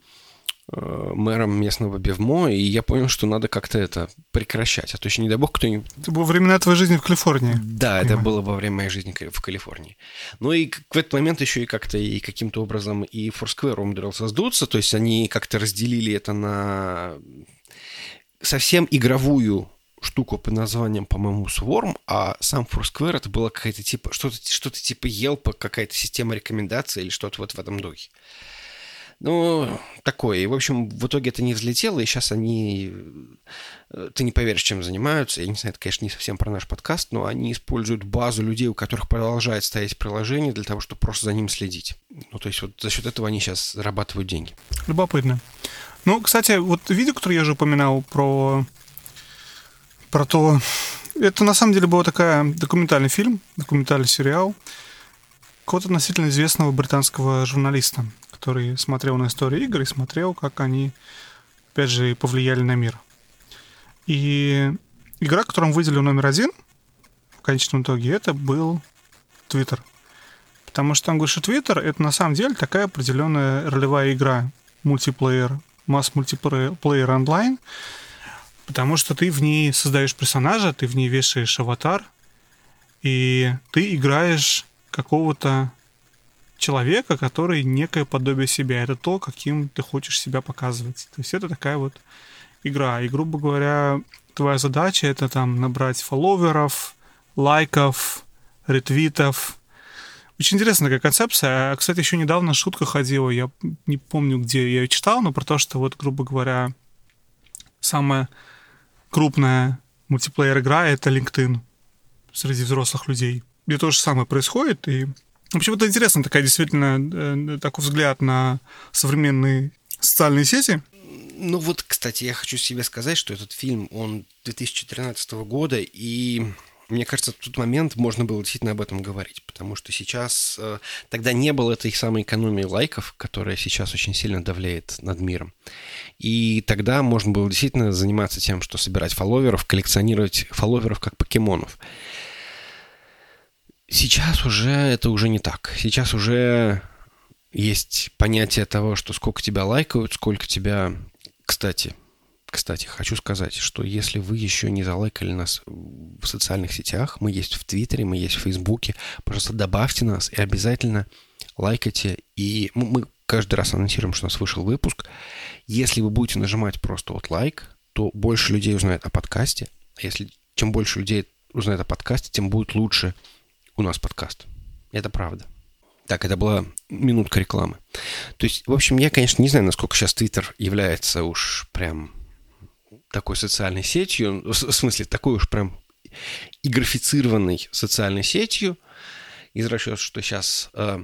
мэром местного Бевмо, и я понял, что надо как-то это прекращать. А то еще, не дай бог, кто-нибудь... Это было времена твоей жизни в Калифорнии. Да, это было во время моей жизни в Калифорнии. Ну и в этот момент еще и как-то и каким-то образом и Foursquare умудрился сдуться, то есть они как-то разделили это на совсем игровую штуку под названием, по-моему, Swarm, а сам Foursquare это было какая-то типа, что-то что типа Yelp, какая-то система рекомендаций или что-то вот в этом духе. Ну, такое. И, в общем, в итоге это не взлетело, и сейчас они... Э, ты не поверишь, чем занимаются. Я не знаю, это, конечно, не совсем про наш подкаст, но они используют базу людей, у которых продолжает стоять приложение, для того, чтобы просто за ним следить. Ну, то есть вот за счет этого они сейчас зарабатывают деньги. Любопытно. Ну, кстати, вот видео, которое я уже упоминал про, про то... Это на самом деле был такой документальный фильм, документальный сериал какого-то относительно известного британского журналиста который смотрел на историю игр и смотрел, как они, опять же, повлияли на мир. И игра, которую он выделил номер один в конечном итоге, это был Twitter. Потому что он говорит, что Twitter — это на самом деле такая определенная ролевая игра, мультиплеер, масс-мультиплеер онлайн, потому что ты в ней создаешь персонажа, ты в ней вешаешь аватар, и ты играешь какого-то человека, который некое подобие себя. Это то, каким ты хочешь себя показывать. То есть это такая вот игра. И, грубо говоря, твоя задача это там набрать фолловеров, лайков, ретвитов. Очень интересная такая концепция. А, кстати, еще недавно шутка ходила, я не помню, где я ее читал, но про то, что вот, грубо говоря, самая крупная мультиплеер-игра — это LinkedIn среди взрослых людей. Где то же самое происходит, и в общем, это интересно, такая действительно э, такой взгляд на современные социальные сети. Ну вот, кстати, я хочу себе сказать, что этот фильм, он 2013 года, и Мне кажется, в тот момент можно было действительно об этом говорить, потому что сейчас э, тогда не было этой самой экономии лайков, которая сейчас очень сильно давляет над миром. И тогда можно было действительно заниматься тем, что собирать фолловеров, коллекционировать фолловеров как покемонов. Сейчас уже это уже не так. Сейчас уже есть понятие того, что сколько тебя лайкают, сколько тебя... Кстати, кстати, хочу сказать, что если вы еще не залайкали нас в социальных сетях, мы есть в Твиттере, мы есть в Фейсбуке, пожалуйста, добавьте нас и обязательно лайкайте. И мы каждый раз анонсируем, что у нас вышел выпуск. Если вы будете нажимать просто вот лайк, то больше людей узнает о подкасте. А если чем больше людей узнает о подкасте, тем будет лучше у нас подкаст. Это правда. Так, это была минутка рекламы. То есть, в общем, я, конечно, не знаю, насколько сейчас Твиттер является уж прям такой социальной сетью, в смысле, такой уж прям игрофицированной социальной сетью, из расчета, что сейчас, э,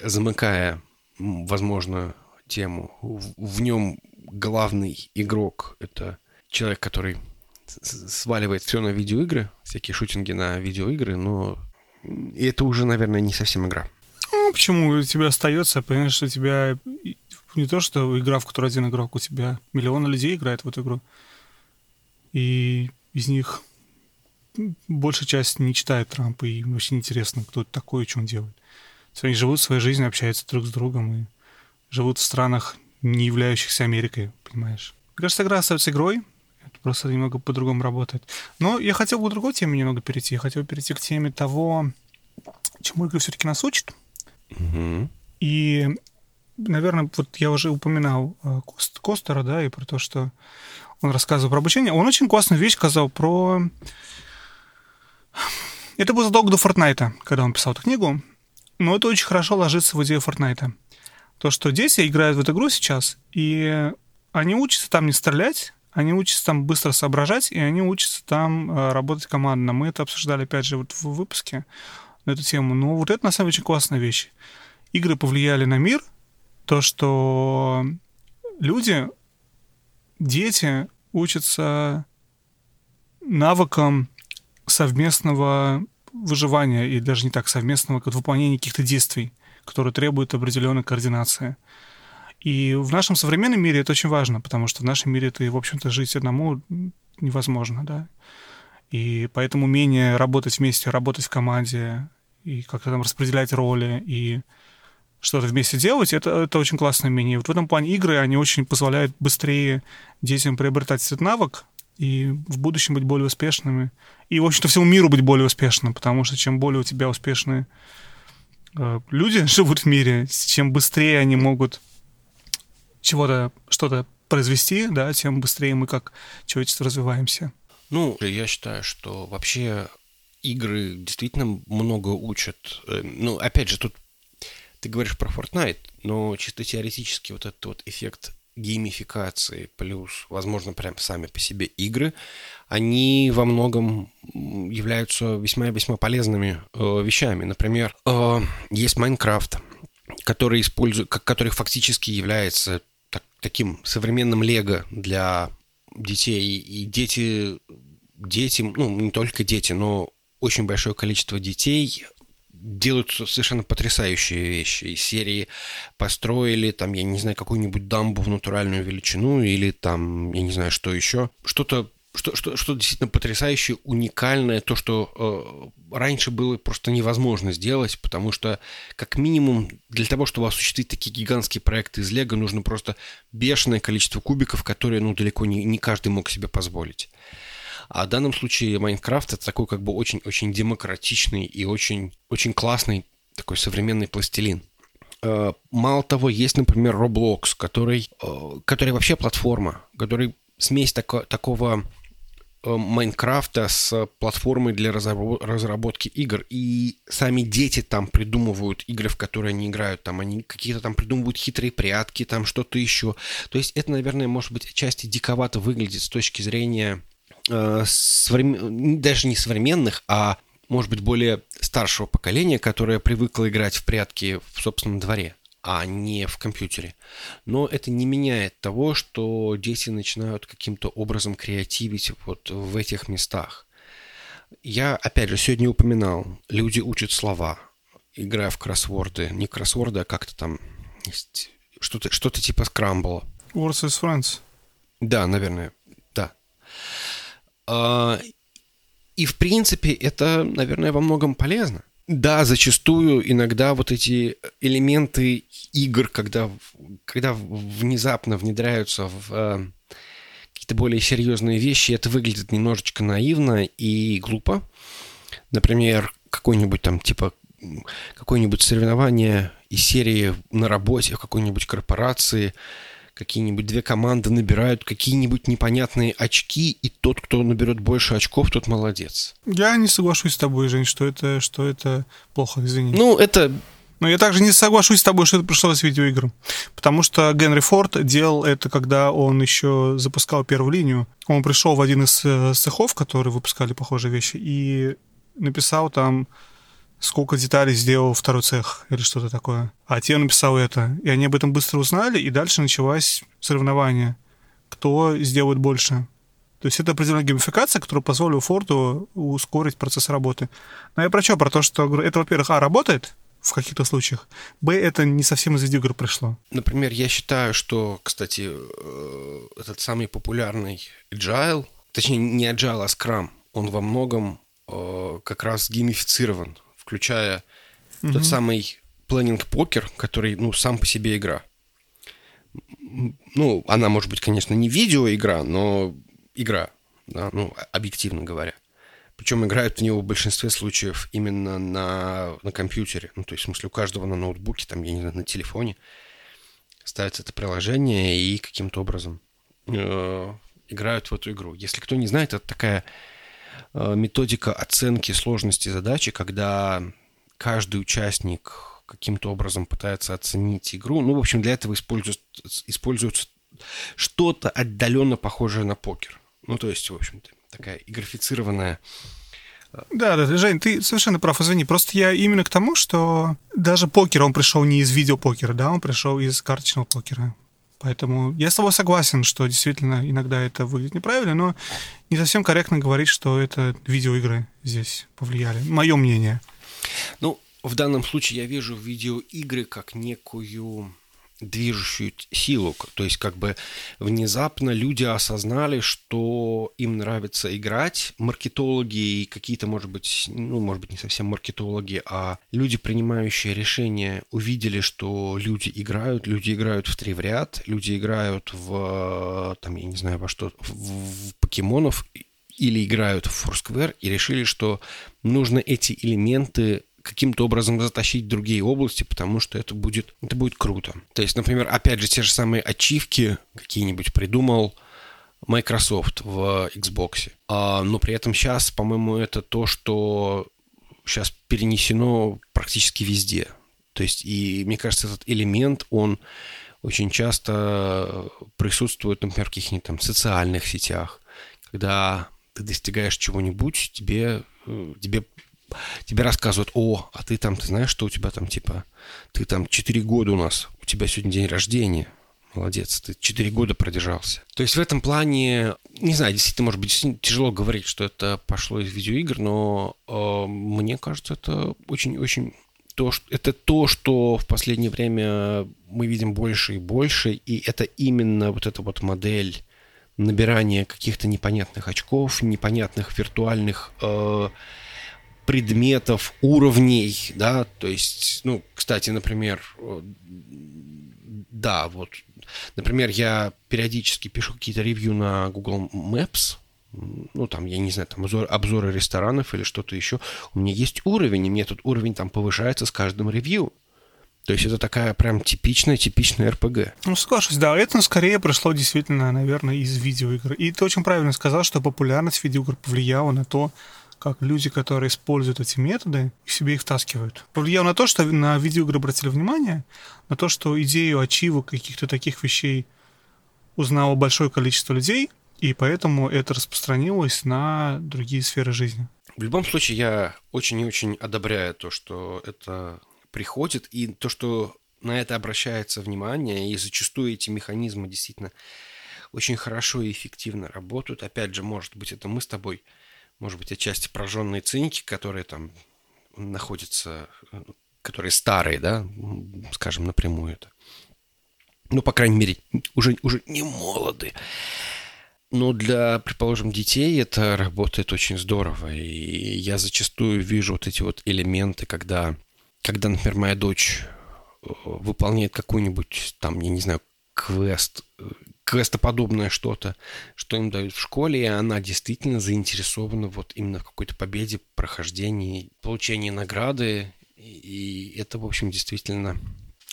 замыкая, возможно, тему, в, в нем главный игрок — это человек, который сваливает все на видеоигры, всякие шутинги на видеоигры, но это уже, наверное, не совсем игра. Ну, почему у тебя остается, понимаешь, что у тебя не то, что игра, в которой один игрок, у тебя миллионы людей играет в эту игру и из них большая часть не читает Трампа, и вообще не интересно, кто это такой и что он делает. Они живут своей жизнью, общаются друг с другом и живут в странах, не являющихся Америкой, понимаешь. Мне кажется, игра остается игрой, просто немного по-другому работает. Но я хотел бы к другой теме немного перейти. Я хотел перейти к теме того, чему игры все-таки нас учат. Угу. И, наверное, вот я уже упоминал э, Кост, Костера, да, и про то, что он рассказывал про обучение. Он очень классную вещь сказал про... Это было задолго до Фортнайта, когда он писал эту книгу. Но это очень хорошо ложится в идею Фортнайта. То, что дети играют в эту игру сейчас, и они учатся там не стрелять, они учатся там быстро соображать, и они учатся там э, работать командно. Мы это обсуждали, опять же, вот в выпуске на эту тему. Но вот это, на самом деле, очень классная вещь. Игры повлияли на мир, то, что люди дети учатся навыкам совместного выживания, и даже не так совместного, как выполнения каких-то действий, которые требуют определенной координации. И в нашем современном мире это очень важно, потому что в нашем мире ты, в общем-то, жить одному невозможно, да. И поэтому умение работать вместе, работать в команде, и как-то там распределять роли, и что-то вместе делать, это, это очень классное умение. Вот в этом плане игры, они очень позволяют быстрее детям приобретать этот навык и в будущем быть более успешными. И, в общем-то, всему миру быть более успешным, потому что чем более у тебя успешные э, люди живут в мире, чем быстрее они могут чего-то, что-то произвести, да, тем быстрее мы как человечество развиваемся. Ну, я считаю, что вообще игры действительно много учат. Э, ну, опять же, тут ты говоришь про Fortnite, но чисто теоретически вот этот вот эффект геймификации плюс, возможно, прям сами по себе игры, они во многом являются весьма-весьма полезными э, вещами. Например, э, есть Майнкрафт, который использует, который фактически является таким современным лего для детей. И дети, дети, ну, не только дети, но очень большое количество детей делают совершенно потрясающие вещи. Из серии построили, там, я не знаю, какую-нибудь дамбу в натуральную величину или там, я не знаю, что еще. Что-то что, что, что действительно потрясающее, уникальное, то, что э, раньше было просто невозможно сделать, потому что, как минимум, для того, чтобы осуществить такие гигантские проекты из Лего, нужно просто бешеное количество кубиков, которые, ну, далеко не, не каждый мог себе позволить. А в данном случае Майнкрафт это такой как бы очень-очень демократичный и очень, очень классный такой современный пластилин. Э, мало того, есть, например, Roblox, который, э, который вообще платформа, который смесь тако, такого Майнкрафта с платформой для разработки игр. И сами дети там придумывают игры, в которые они играют. Там они какие-то там придумывают хитрые прятки, там что-то еще. То есть это, наверное, может быть, отчасти диковато выглядит с точки зрения э, соврем... даже не современных, а может быть более старшего поколения, которое привыкло играть в прятки в собственном дворе, а не в компьютере. Но это не меняет того, что дети начинают каким-то образом креативить вот в этих местах. Я, опять же, сегодня упоминал, люди учат слова, играя в кроссворды. Не кроссворды, а как-то там что-то что типа скрамбла. Words with Friends. Да, наверное, да. А, и, в принципе, это, наверное, во многом полезно. Да, зачастую иногда вот эти элементы игр, когда, когда внезапно внедряются в э, какие-то более серьезные вещи, это выглядит немножечко наивно и глупо. Например, какой-нибудь там типа какое-нибудь соревнование из серии на работе в какой-нибудь корпорации, какие-нибудь две команды набирают какие-нибудь непонятные очки, и тот, кто наберет больше очков, тот молодец. Я не соглашусь с тобой, Жень, что это, что это плохо, извини. Ну, это... Но я также не соглашусь с тобой, что это пришло с видеоигр. Потому что Генри Форд делал это, когда он еще запускал первую линию. Он пришел в один из э, цехов, которые выпускали похожие вещи, и написал там сколько деталей сделал второй цех или что-то такое. А те написал это. И они об этом быстро узнали, и дальше началось соревнование. Кто сделает больше. То есть это определенная геймификация, которая позволила Форду ускорить процесс работы. Но я про что? Про то, что это, во-первых, а, работает в каких-то случаях, б, это не совсем из видеоигр пришло. Например, я считаю, что, кстати, э, этот самый популярный Agile, точнее, не Agile, а Scrum, он во многом э, как раз геймифицирован включая угу. тот самый планинг покер, который, ну, сам по себе игра. Ну, она может быть, конечно, не видеоигра, но игра, да, ну, объективно говоря. Причем играют в него в большинстве случаев именно на, на компьютере. Ну, то есть, в смысле, у каждого на ноутбуке, там, я не знаю, на телефоне ставится это приложение и каким-то образом э, играют в эту игру. Если кто не знает, это такая методика оценки сложности задачи, когда каждый участник каким-то образом пытается оценить игру. Ну, в общем, для этого используется, используется что-то отдаленно похожее на покер. Ну, то есть, в общем-то, такая игрофицированная э, да, да, Жень, ты совершенно прав, извини. Просто я именно к тому, что даже покер, он пришел не из видеопокера, да, он пришел из карточного покера. Поэтому я с тобой согласен, что действительно иногда это выглядит неправильно, но не совсем корректно говорить, что это видеоигры здесь повлияли. Мое мнение. Ну, в данном случае я вижу видеоигры как некую движущую силу. То есть как бы внезапно люди осознали, что им нравится играть. Маркетологи и какие-то, может быть, ну, может быть, не совсем маркетологи, а люди, принимающие решения, увидели, что люди играют, люди играют в три в ряд, люди играют в, там, я не знаю, во что, в, в покемонов или играют в Foursquare и решили, что нужно эти элементы каким-то образом затащить в другие области, потому что это будет, это будет круто. То есть, например, опять же, те же самые ачивки какие-нибудь придумал Microsoft в Xbox. А, но при этом сейчас, по-моему, это то, что сейчас перенесено практически везде. То есть, и мне кажется, этот элемент, он очень часто присутствует, например, в каких-нибудь там социальных сетях, когда ты достигаешь чего-нибудь, тебе, э, тебе тебе рассказывают, о, а ты там, ты знаешь, что у тебя там, типа, ты там 4 года у нас, у тебя сегодня день рождения, молодец, ты 4 года продержался. То есть в этом плане, не знаю, действительно, может быть, тяжело говорить, что это пошло из видеоигр, но э, мне кажется, это очень-очень то, что, это то, что в последнее время мы видим больше и больше, и это именно вот эта вот модель набирания каких-то непонятных очков, непонятных виртуальных э, предметов, уровней, да, то есть, ну, кстати, например, да, вот, например, я периодически пишу какие-то ревью на Google Maps, ну, там, я не знаю, там, обзор, обзоры ресторанов или что-то еще, у меня есть уровень, и мне этот уровень там повышается с каждым ревью. То есть это такая прям типичная, типичная РПГ. Ну, соглашусь, да, это скорее пришло действительно, наверное, из видеоигр. И ты очень правильно сказал, что популярность видеоигр повлияла на то, как люди, которые используют эти методы, себе их втаскивают. Повлиял на то, что на видеоигры обратили внимание, на то, что идею ачивок каких-то таких вещей узнало большое количество людей, и поэтому это распространилось на другие сферы жизни. В любом случае, я очень и очень одобряю то, что это приходит, и то, что на это обращается внимание, и зачастую эти механизмы действительно очень хорошо и эффективно работают. Опять же, может быть, это мы с тобой может быть, отчасти прожженные циники, которые там находятся, которые старые, да, скажем напрямую это. Ну, по крайней мере, уже, уже не молоды. Но для, предположим, детей это работает очень здорово. И я зачастую вижу вот эти вот элементы, когда, когда например, моя дочь э, выполняет какую-нибудь, там, я не знаю, квест, э, квестоподобное что-то, что им дают в школе, и она действительно заинтересована вот именно в какой-то победе, прохождении, получении награды. И это, в общем, действительно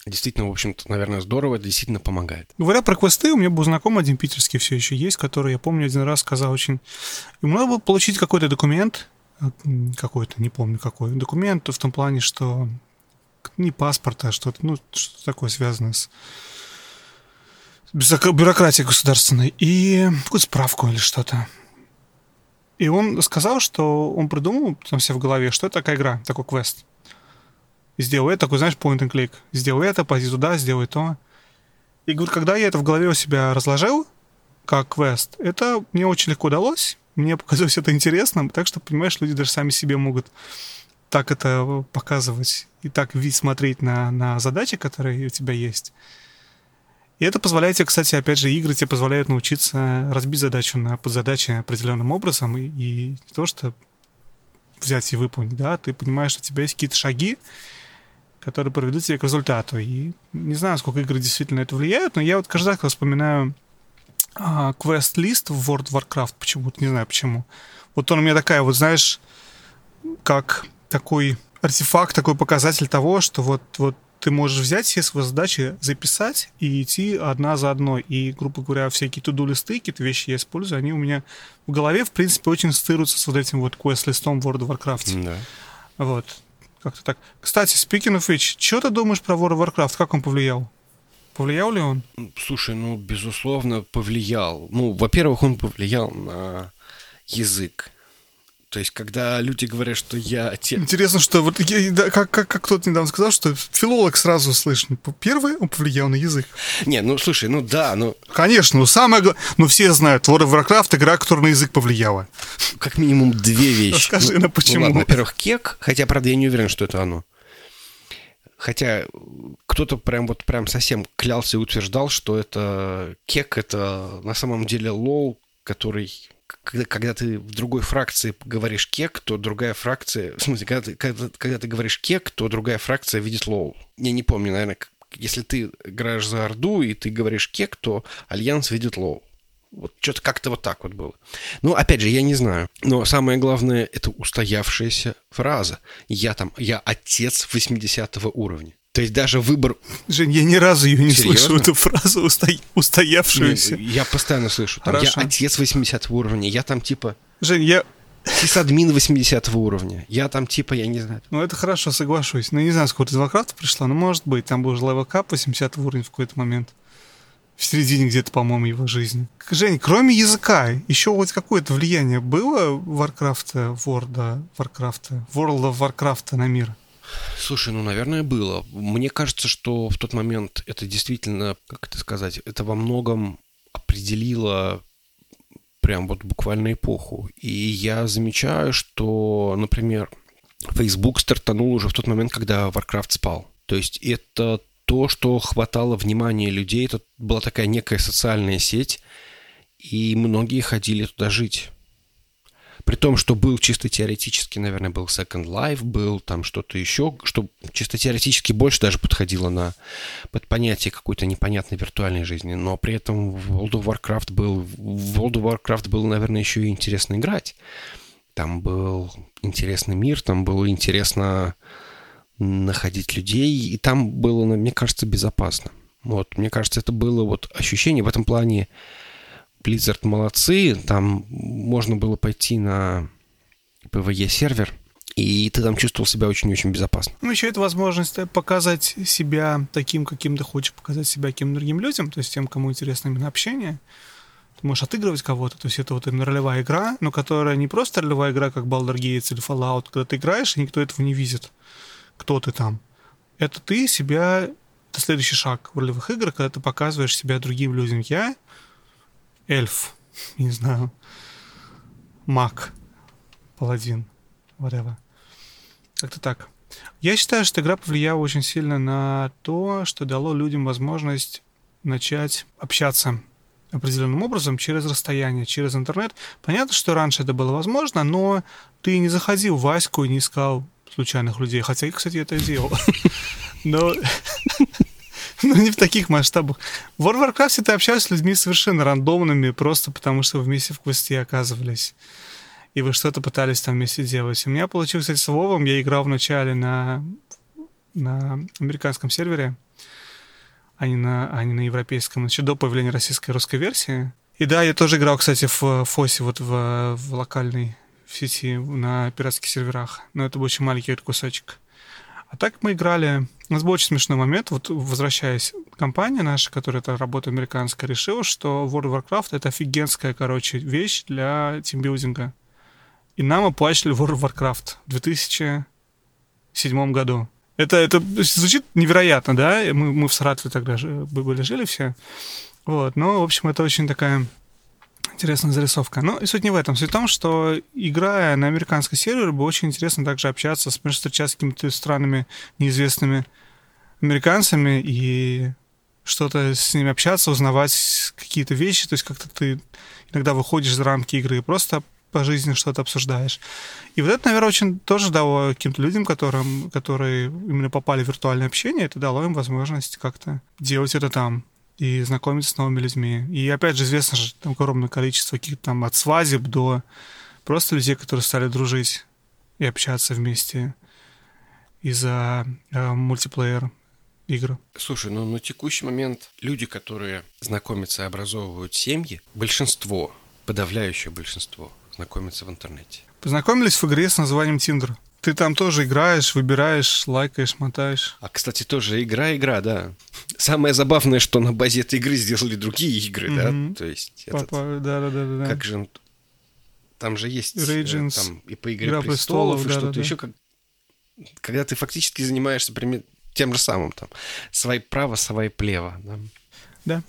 действительно, в общем-то, наверное, здорово, это действительно помогает. Говоря про квесты, у меня был знакомый один питерский все еще есть, который, я помню, один раз сказал очень... Ему надо было получить какой-то документ, э, какой-то, не помню какой, документ в том плане, что не паспорт, а что-то, ну, что такое связанное с бюрократией государственной, и какую-то справку или что-то. И он сказал, что он придумал там себе в голове, что это такая игра, такой квест сделай это, такой, знаешь, point and click. Сделай это, пойди туда, сделай то. И говорю, когда я это в голове у себя разложил, как квест, это мне очень легко удалось. Мне показалось это интересным, так что, понимаешь, люди даже сами себе могут так это показывать и так смотреть на, на задачи, которые у тебя есть. И это позволяет тебе, кстати, опять же, игры тебе позволяют научиться разбить задачу на подзадачи определенным образом, и, и не то, что взять и выполнить, да, ты понимаешь, что у тебя есть какие-то шаги, которые приведут тебя к результату. И не знаю, сколько игры действительно это влияют, но я вот каждый раз, вспоминаю а, квест-лист в World of Warcraft, почему-то, не знаю почему. Вот он у меня такая, вот знаешь, как такой артефакт, такой показатель того, что вот, вот ты можешь взять все свои задачи, записать и идти одна за одной. И, грубо говоря, всякие туду-листы, какие-то вещи я использую, они у меня в голове, в принципе, очень стыруются с вот этим вот квест-листом в World of Warcraft. Да. Вот. Как-то так. Кстати, speaking of which, что ты думаешь про World of Warcraft? Как он повлиял? Повлиял ли он? Слушай, ну, безусловно, повлиял. Ну, во-первых, он повлиял на язык. То есть, когда люди говорят, что я отец... Интересно, что вот да, как, как, как кто-то недавно сказал, что филолог сразу слышно. Первый он повлиял на язык. Не, ну слушай, ну да, ну... Конечно, ну самое главное... Ну все знают, World of Warcraft игра, которая на язык повлияла. Как минимум две вещи. Расскажи, ну, ну почему? Ну, ладно, во-первых, кек, хотя, правда, я не уверен, что это оно. Хотя кто-то прям вот прям совсем клялся и утверждал, что это кек, это на самом деле лол, который когда, когда ты в другой фракции говоришь кек, то другая фракция... В смысле, когда ты, когда, когда ты говоришь кек, то другая фракция видит лол. Я не помню, наверное, если ты играешь за Орду и ты говоришь кек, то Альянс видит лол. Вот что-то как-то вот так вот было. Ну, опять же, я не знаю. Но самое главное, это устоявшаяся фраза. Я там, я отец 80 уровня. То есть даже выбор... Жень, я ни разу ее не Серьезно? слышу, эту фразу усто... устоявшуюся. Не, я постоянно слышу. Там, я отец 80 уровня, я там типа... Жень, я... Сисадмин 80 уровня. Я там типа, я не знаю. Ну, это хорошо, соглашусь. Ну, не знаю, сколько из Warcraft а пришло, но может быть, там был уже level cap 80 уровень в какой-то момент. В середине где-то, по-моему, его жизни. Жень, кроме языка, еще хоть какое-то влияние было Warcraft а, World of Warcraft а, World of Warcraft на мир? Слушай, ну, наверное, было. Мне кажется, что в тот момент это действительно, как это сказать, это во многом определило прям вот буквально эпоху. И я замечаю, что, например, Facebook стартанул уже в тот момент, когда Warcraft спал. То есть это то, что хватало внимания людей, это была такая некая социальная сеть, и многие ходили туда жить. При том, что был чисто теоретически, наверное, был Second Life, был там что-то еще, что чисто теоретически больше даже подходило на под понятие какой-то непонятной виртуальной жизни. Но при этом World of Warcraft был, World of Warcraft было, наверное, еще и интересно играть. Там был интересный мир, там было интересно находить людей, и там было, мне кажется, безопасно. Вот, мне кажется, это было вот ощущение в этом плане, Blizzard молодцы, там можно было пойти на PvE-сервер, и ты там чувствовал себя очень-очень безопасно. Ну, еще это возможность показать себя таким, каким ты хочешь показать себя каким другим людям, то есть тем, кому интересно именно общение. Ты можешь отыгрывать кого-то, то есть это вот именно ролевая игра, но которая не просто ролевая игра, как Baldur's Gate или Fallout, когда ты играешь, и никто этого не видит, кто ты там. Это ты себя... Это следующий шаг в ролевых играх, когда ты показываешь себя другим людям. Я эльф, не знаю, маг, паладин, whatever. Как-то так. Я считаю, что игра повлияла очень сильно на то, что дало людям возможность начать общаться определенным образом через расстояние, через интернет. Понятно, что раньше это было возможно, но ты не заходил в Ваську и не искал случайных людей. Хотя, кстати, это делал. Но, но не в таких масштабах. В World of Warcraft ты общался с людьми совершенно рандомными, просто потому что вы вместе в квесте оказывались. И вы что-то пытались там вместе делать. У меня получилось, кстати, с Вовом. Я играл вначале на, на американском сервере а не на, а не на европейском, еще до появления российской и русской версии. И да, я тоже играл, кстати, в Фосе, вот в, в локальной в сети на пиратских серверах. Но это был очень маленький кусочек. А так мы играли... У нас был очень смешной момент. Вот возвращаясь, компания наша, которая это работа американская, решила, что World of Warcraft — это офигенская, короче, вещь для тимбилдинга. И нам оплачивали World of Warcraft в 2007 году. Это, это звучит невероятно, да? Мы, мы в Саратове тогда были, жили все. Вот, но, в общем, это очень такая интересная зарисовка. Но и суть не в этом. Суть в том, что играя на американский сервер, было очень интересно также общаться, с, встречаться с какими-то странами неизвестными американцами и что-то с ними общаться, узнавать какие-то вещи. То есть как-то ты иногда выходишь за рамки игры и просто по жизни что-то обсуждаешь. И вот это, наверное, очень тоже дало каким-то людям, которым, которые именно попали в виртуальное общение, это дало им возможность как-то делать это там и знакомиться с новыми людьми. И опять же, известно же там огромное количество каких-то там от свазеб до просто людей, которые стали дружить и общаться вместе из-за э, мультиплеер игр. Слушай, ну на текущий момент люди, которые знакомятся и образовывают семьи, большинство, подавляющее большинство, знакомиться в интернете. Познакомились в игре с названием Tinder. Ты там тоже играешь, выбираешь, лайкаешь, мотаешь. А, кстати, тоже игра-игра, да. Самое забавное, что на базе этой игры сделали другие игры, mm-hmm. да? То есть... Папа, да-да-да. Как же... Там же есть... Ragins, там и по Игре Игра престолов, престолов и да, что-то да, еще. Как... Когда ты фактически занимаешься примерно тем же самым, там, свои право, свои плево. Да. да.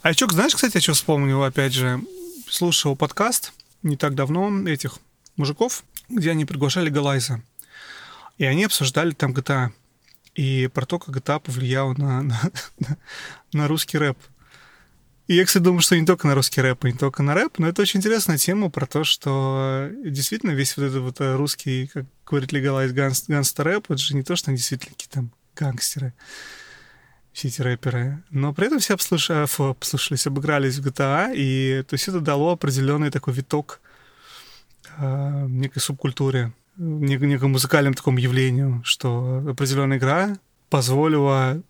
А еще, знаешь, кстати, я что вспомнил, опять же, слушал подкаст не так давно этих мужиков, где они приглашали Галайза. И они обсуждали там GTA. И про то, как GTA повлиял на, на, на русский рэп. И я, кстати, думаю, что не только на русский рэп, и не только на рэп, но это очень интересная тема про то, что действительно весь вот этот вот русский, как говорит Легалайз, гангстер рэп, это же не то, что они действительно какие-то там гангстеры все эти рэперы. Но при этом все обслуш... обслушались, обыгрались в GTA, и то есть это дало определенный такой виток э, некой субкультуре, нек- некому музыкальному такому явлению, что определенная игра позволила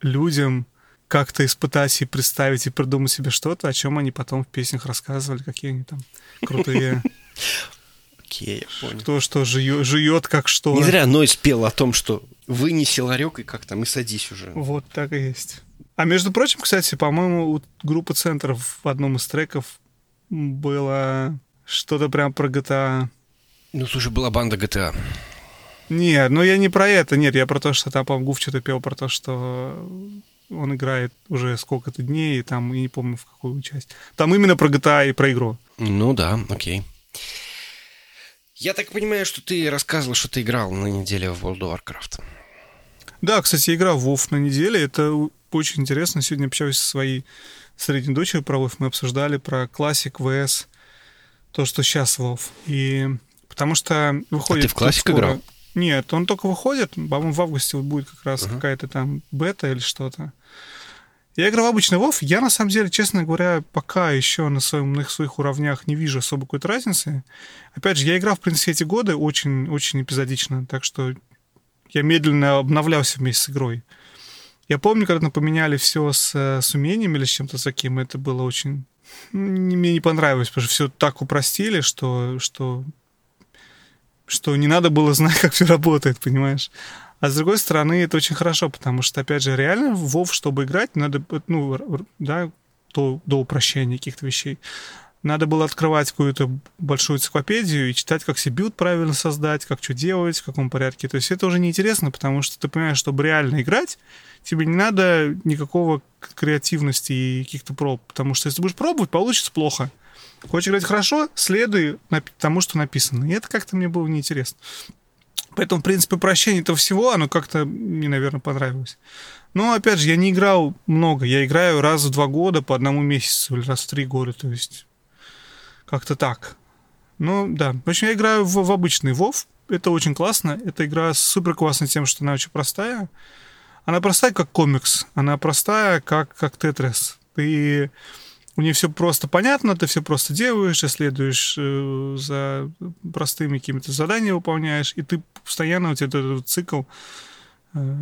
людям как-то испытать и представить и придумать себе что-то, о чем они потом в песнях рассказывали, какие они там крутые. Окей, я понял. Кто что жует, жует как что. Не зря Ной спел о том, что вынеси ларек и как там, и садись уже. Вот так и есть. А между прочим, кстати, по-моему, у группы центров в одном из треков было что-то прям про GTA. Ну, слушай, была банда GTA. Нет, ну я не про это, нет, я про то, что там, по-моему, Гуф что-то пел про то, что он играет уже сколько-то дней, и там, я не помню, в какую часть. Там именно про GTA и про игру. Ну да, окей. Я так понимаю, что ты рассказывал, что ты играл на неделе в World of Warcraft. Да, кстати, играл в WoW на неделе. Это очень интересно. Сегодня общаюсь со своей средней дочерью про WoW. Мы обсуждали про классик, ВС, то, что сейчас WoW. И потому что выходит... А ты в классик играл? Нет, он только выходит. По-моему, в августе будет как раз uh-huh. какая-то там бета или что-то. Я играл в обычный WoW. Я, на самом деле, честно говоря, пока еще на, своем, на своих уровнях не вижу особо какой-то разницы. Опять же, я играл, в принципе, эти годы очень, очень эпизодично, так что я медленно обновлялся вместе с игрой. Я помню, когда поменяли все с, с умениями или с чем-то таким, это было очень... Мне не понравилось, потому что все так упростили, что, что, что не надо было знать, как все работает, понимаешь? А с другой стороны, это очень хорошо, потому что, опять же, реально в WoW, чтобы играть, надо, ну, да, до, до упрощения каких-то вещей. Надо было открывать какую-то большую энциклопедию и читать, как себе билд правильно создать, как что делать, в каком порядке. То есть это уже неинтересно, потому что ты понимаешь, чтобы реально играть, тебе не надо никакого креативности и каких-то проб. Потому что если ты будешь пробовать, получится плохо. Хочешь играть хорошо, следуй тому, что написано. И это как-то мне было неинтересно. Поэтому, в принципе, прощение этого всего, оно как-то мне, наверное, понравилось. Но, опять же, я не играл много. Я играю раз в два года по одному месяцу или раз в три года. То есть как-то так. Ну, да. В общем, я играю в, в обычный WoW. Это очень классно. Эта игра супер классная тем, что она очень простая. Она простая, как комикс. Она простая, как, как Тетрис. Ты... У нее все просто понятно, ты все просто делаешь, исследуешь э, за простыми какими-то заданиями выполняешь, и ты постоянно у тебя этот цикл э,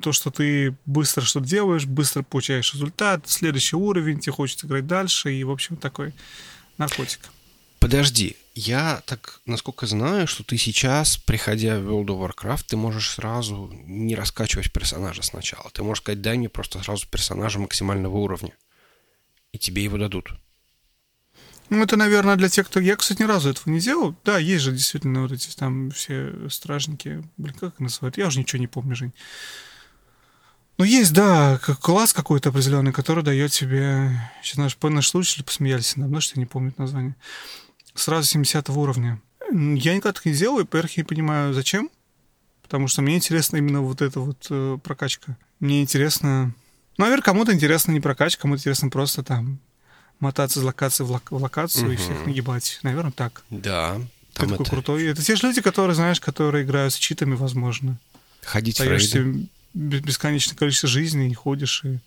то, что ты быстро что-то делаешь, быстро получаешь результат, следующий уровень, тебе хочется играть дальше, и, в общем, такой наркотик. Подожди, я так, насколько знаю, что ты сейчас, приходя в World of Warcraft, ты можешь сразу не раскачивать персонажа сначала. Ты можешь сказать, дай мне просто сразу персонажа максимального уровня. И тебе его дадут. Ну, это, наверное, для тех, кто... Я, кстати, ни разу этого не делал. Да, есть же действительно вот эти там все стражники. Блин, как их называют? Я уже ничего не помню, Жень. Ну, есть, да, класс какой-то определенный, который дает тебе... Сейчас наш, наши слушатели посмеялись надо мной, что я не помню название. Сразу 70 уровня. Я никогда так не делаю, и, во-первых, не понимаю, зачем. Потому что мне интересна именно вот эта вот э, прокачка. Мне интересно... Ну, наверное, кому-то интересно не прокачка, кому-то интересно просто там мотаться из локации в, лок- в локацию угу. и всех нагибать. Наверное, так. Да. Ты такой это... крутой. Это те же люди, которые, знаешь, которые играют с читами, возможно. Ходить в рейды бесконечное количество жизней, и ходишь и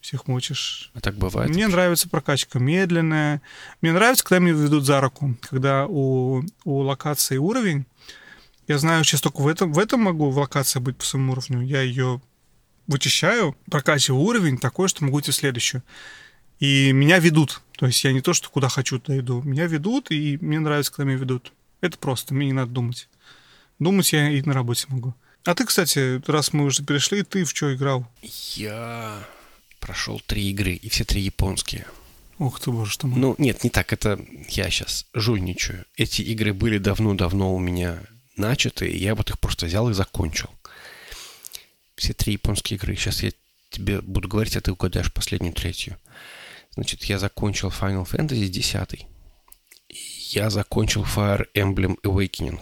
всех мочишь. А так бывает? Мне нравится прокачка медленная. Мне нравится, когда меня ведут за руку, когда у, у локации уровень. Я знаю, сейчас только в этом, в этом могу в локации быть по своему уровню. Я ее вычищаю, прокачиваю уровень такой, что могу идти в следующую. И меня ведут. То есть я не то, что куда хочу, туда иду. Меня ведут, и мне нравится, когда меня ведут. Это просто, мне не надо думать. Думать я и на работе могу. А ты, кстати, раз мы уже перешли, ты в что играл? Я прошел три игры, и все три японские. Ух ты, боже что мой. Ну, нет, не так, это я сейчас жульничаю. Эти игры были давно-давно у меня начаты, и я вот их просто взял и закончил. Все три японские игры. Сейчас я тебе буду говорить, а ты угадаешь последнюю третью. Значит, я закончил Final Fantasy 10. Я закончил Fire Emblem Awakening.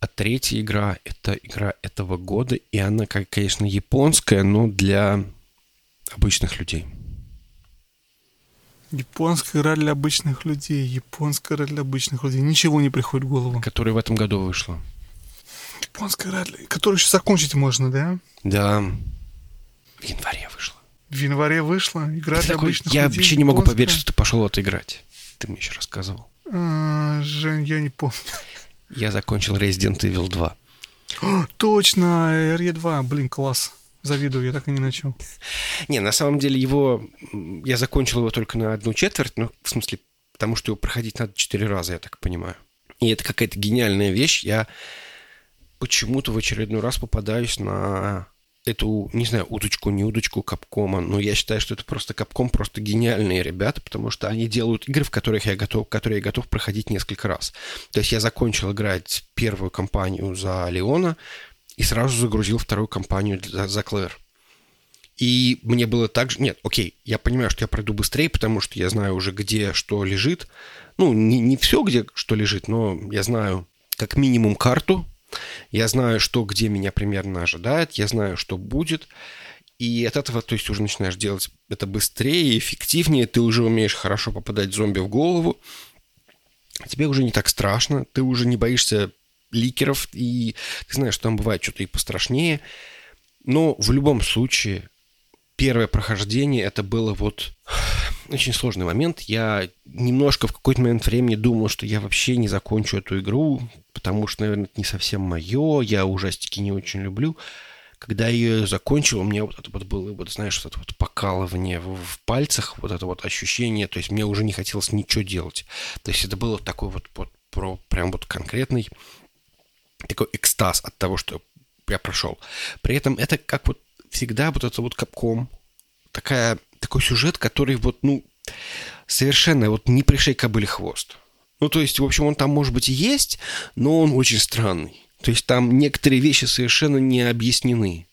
А третья игра — это игра этого года, и она, конечно, японская, но для обычных людей. Японская игра для обычных людей. Японская игра для обычных людей. Ничего не приходит в голову. Которая в этом году вышла. Японская игра, для... которую еще закончить можно, да? Да. В январе вышла. В январе вышла игра для такой, обычных я людей. Вообще не могу поверить, что ты пошел это играть. Ты мне еще рассказывал. А, Жень, я не помню. Я закончил Resident Evil 2. О, точно, RE2, блин, класс. Завидую, я так и не начал. Не, на самом деле его... Я закончил его только на одну четверть, ну, в смысле, потому что его проходить надо четыре раза, я так понимаю. И это какая-то гениальная вещь. Я почему-то в очередной раз попадаюсь на эту, не знаю, удочку, не удочку Капкома, но я считаю, что это просто Капком, просто гениальные ребята, потому что они делают игры, в которых я готов, которые я готов проходить несколько раз. То есть я закончил играть первую кампанию за Леона и сразу загрузил вторую кампанию за, за Клэр. И мне было так же... Нет, окей, я понимаю, что я пройду быстрее, потому что я знаю уже, где что лежит. Ну, не, не все, где что лежит, но я знаю как минимум карту, я знаю, что где меня примерно ожидает, я знаю, что будет. И от этого, то есть, уже начинаешь делать это быстрее, эффективнее, ты уже умеешь хорошо попадать зомби в голову. Тебе уже не так страшно, ты уже не боишься ликеров, и ты знаешь, что там бывает что-то и пострашнее. Но в любом случае, первое прохождение это было вот очень сложный момент. Я немножко в какой-то момент времени думал, что я вообще не закончу эту игру, потому что, наверное, это не совсем мое, я ужастики не очень люблю. Когда я ее закончил, у меня вот это вот было, вот, знаешь, вот это вот покалывание в, в пальцах, вот это вот ощущение, то есть мне уже не хотелось ничего делать. То есть это было такой вот, вот про, прям вот конкретный такой экстаз от того, что я прошел. При этом это как вот всегда вот это вот капком, такая, такой сюжет, который вот, ну, совершенно вот не пришей кобыле хвост. Ну, то есть, в общем, он там, может быть, и есть, но он очень странный. То есть там некоторые вещи совершенно не объяснены.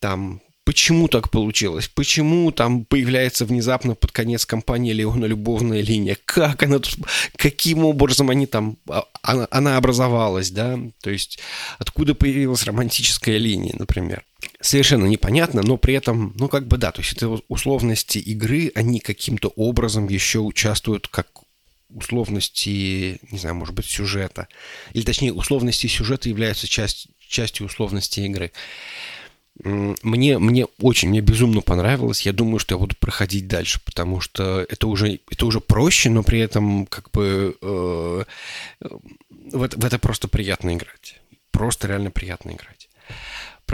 Там почему так получилось, почему там появляется внезапно под конец компании Леона любовная линия, как она тут, каким образом они там, а, она, она образовалась, да, то есть откуда появилась романтическая линия, например. Совершенно непонятно, но при этом, ну как бы да, то есть это условности игры, они каким-то образом еще участвуют как условности, не знаю, может быть, сюжета. Или точнее, условности сюжета являются часть, частью условности игры. Мне, мне очень, мне безумно понравилось. Я думаю, что я буду проходить дальше, потому что это уже, это уже проще, но при этом как бы э, в, это, в это просто приятно играть. Просто реально приятно играть.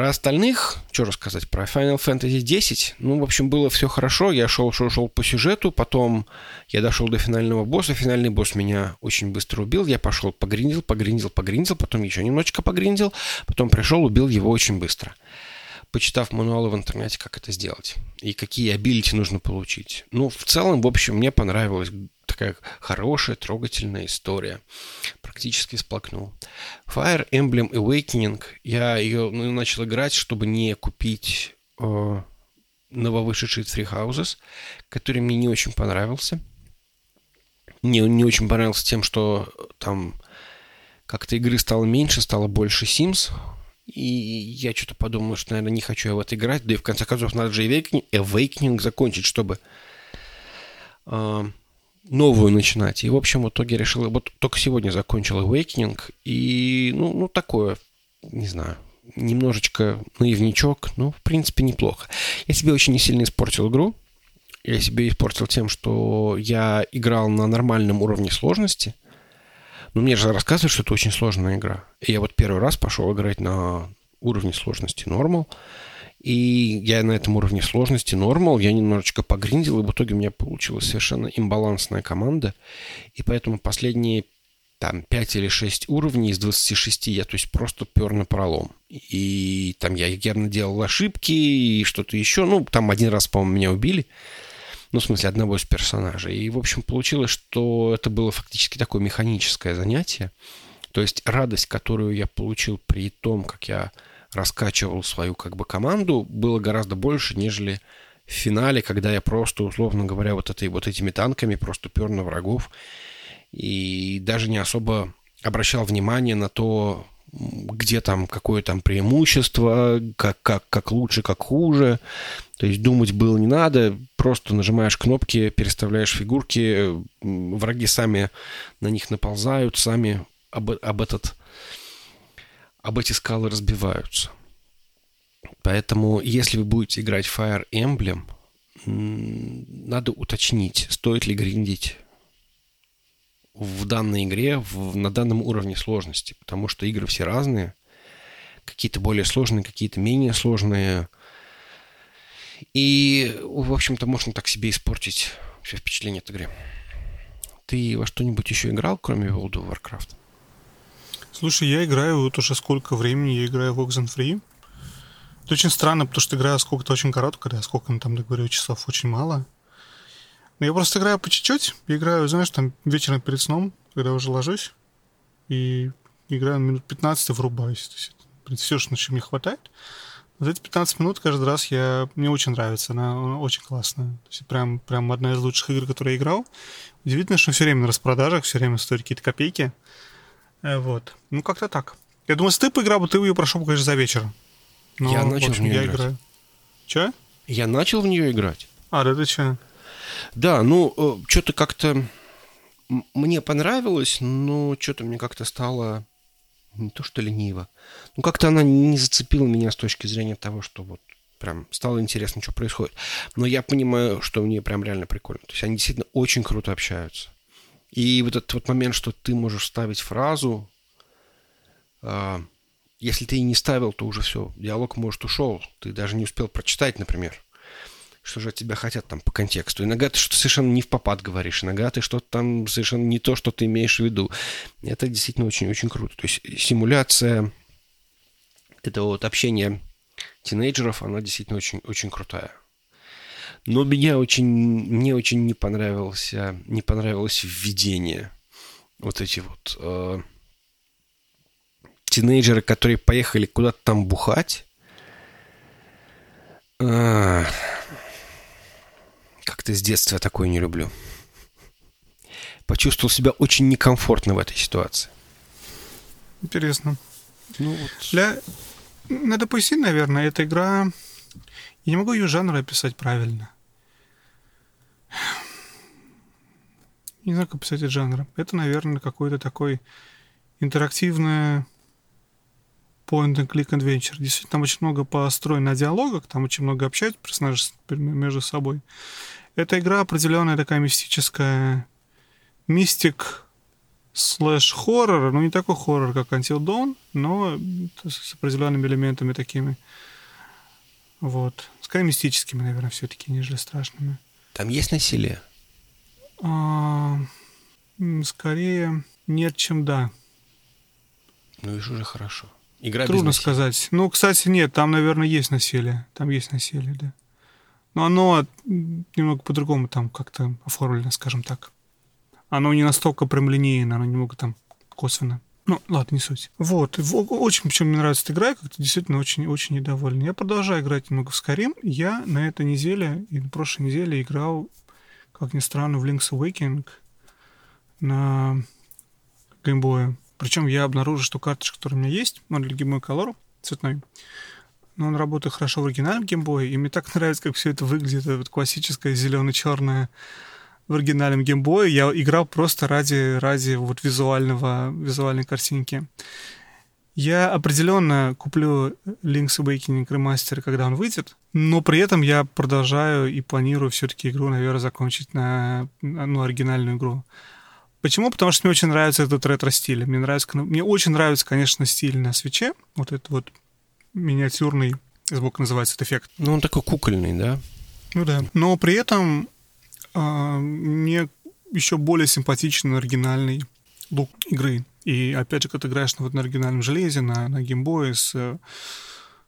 Про остальных, что рассказать, про Final Fantasy X, ну, в общем, было все хорошо, я шел, шел, шел по сюжету, потом я дошел до финального босса, финальный босс меня очень быстро убил, я пошел погриндил, погриндил, погриндил, потом еще немножечко погриндил, потом пришел, убил его очень быстро почитав мануалы в интернете, как это сделать и какие абилити нужно получить. Ну, в целом, в общем, мне понравилась такая хорошая, трогательная история. Практически сплакнул. Fire Emblem Awakening. Я ее ну, начал играть, чтобы не купить э, нововышедший Three Houses, который мне не очень понравился. Мне не очень понравился тем, что там как-то игры стало меньше, стало больше Sims. И я что-то подумал, что, наверное, не хочу я в это играть. Да и в конце концов надо же Awakening, закончить, чтобы э, новую начинать. И, в общем, в итоге решил... Вот только сегодня закончил Awakening. И, ну, ну такое, не знаю, немножечко наивничок. Ну, в принципе, неплохо. Я себе очень не сильно испортил игру. Я себе испортил тем, что я играл на нормальном уровне сложности – но ну, мне же рассказывают, что это очень сложная игра. И я вот первый раз пошел играть на уровне сложности нормал. И я на этом уровне сложности нормал, я немножечко погриндил, и в итоге у меня получилась совершенно имбалансная команда. И поэтому последние там 5 или 6 уровней из 26 я, то есть, просто пер на пролом. И там я явно делал ошибки и что-то еще. Ну, там один раз, по-моему, меня убили ну, в смысле, одного из персонажей. И, в общем, получилось, что это было фактически такое механическое занятие. То есть радость, которую я получил при том, как я раскачивал свою как бы команду, было гораздо больше, нежели в финале, когда я просто, условно говоря, вот, этой, вот этими танками просто пер на врагов и даже не особо обращал внимание на то, где там, какое там преимущество, как, как, как лучше, как хуже. То есть думать было не надо, просто нажимаешь кнопки, переставляешь фигурки, враги сами на них наползают, сами об, об этот об эти скалы разбиваются. Поэтому, если вы будете играть Fire Emblem, надо уточнить, стоит ли гриндить в данной игре в, на данном уровне сложности, потому что игры все разные, какие-то более сложные, какие-то менее сложные – и, в общем-то, можно так себе испортить все впечатление от игры. Ты во что-нибудь еще играл, кроме World of Warcraft? Слушай, я играю вот уже сколько времени, я играю в Oxenfree. Это очень странно, потому что играю сколько-то очень коротко, когда сколько там, я говорю, часов очень мало. Но я просто играю по чуть-чуть. Играю, знаешь, там вечером перед сном, когда уже ложусь, и играю минут 15 врубаюсь. То есть, принципе, все, что на чем мне хватает. Вот эти 15 минут каждый раз я, мне очень нравится, она, она очень классная. То есть прям, прям одна из лучших игр, которые я играл. Удивительно, что все время на распродажах, все время стоит какие-то копейки. Э, вот. Ну, как-то так. Я думаю, если ты поиграл бы, ты ее прошел, конечно, за вечер. Но, я начал в, общем, в нее я играть. играю. Че? Я начал в нее играть. А, да ты че? Да, ну, э, что-то как-то мне понравилось, но что-то мне как-то стало не то что лениво. Ну, как-то она не зацепила меня с точки зрения того, что вот прям стало интересно, что происходит. Но я понимаю, что мне прям реально прикольно. То есть они действительно очень круто общаются. И вот этот вот момент, что ты можешь ставить фразу, э, если ты и не ставил, то уже все, диалог, может, ушел. Ты даже не успел прочитать, например что же от тебя хотят там по контексту. Иногда ты что-то совершенно не в попад говоришь, иногда ты что-то там совершенно не то, что ты имеешь в виду. Это действительно очень-очень круто. То есть симуляция этого вот общения тинейджеров, она действительно очень, очень крутая. Но меня очень, мне очень не понравился, не понравилось введение. Вот эти вот э, тинейджеры, которые поехали куда-то там бухать, А, Как-то с детства такое не люблю. Почувствовал себя очень некомфортно в этой ситуации. Интересно. Ну вот. Для... Надо пояснить, наверное, эта игра... Я не могу ее жанр описать правильно. Не знаю, как описать этот жанр. Это, наверное, какой-то такой интерактивный point and click adventure. Действительно, там очень много построено диалогов, там очень много общаются персонажи между собой. Эта игра определенная такая мистическая, мистик слэш хоррор, ну не такой хоррор, как Until Dawn, но с определенными элементами такими. Вот. Скорее мистическими, наверное, все-таки, нежели страшными. Там есть насилие? А, скорее нет, чем да. Ну, видишь, уже хорошо. Игра Трудно без сказать. Ну, кстати, нет, там, наверное, есть насилие. Там есть насилие, да. Но оно немного по-другому там как-то оформлено, скажем так. Оно не настолько прямолинейно, оно немного там косвенно. Ну, ладно, не суть. Вот. Очень, причем мне нравится эта игра, как-то действительно очень, очень недоволен. Я продолжаю играть немного в Skyrim. Я на этой неделе и на прошлой неделе играл, как ни странно, в Link's Awakening на геймбое. Причем я обнаружил, что карточка, которая у меня есть, для Game Boy Color цветной, но он работает хорошо в оригинальном геймбое, и мне так нравится, как все это выглядит, это вот классическое зелено-черное в оригинальном геймбое. Я играл просто ради, ради вот визуального, визуальной картинки. Я определенно куплю Link's Awakening Remaster, когда он выйдет, но при этом я продолжаю и планирую все-таки игру, наверное, закончить на ну, оригинальную игру. Почему? Потому что мне очень нравится этот ретро-стиль. Мне, нравится, мне очень нравится, конечно, стиль на свече. Вот этот вот миниатюрный, сбоку называется этот эффект. Ну, он такой кукольный, да? Ну да. Но при этом э, мне еще более симпатичен оригинальный лук игры. И опять же, когда ты играешь на, вот, на оригинальном железе, на, на геймбое, с,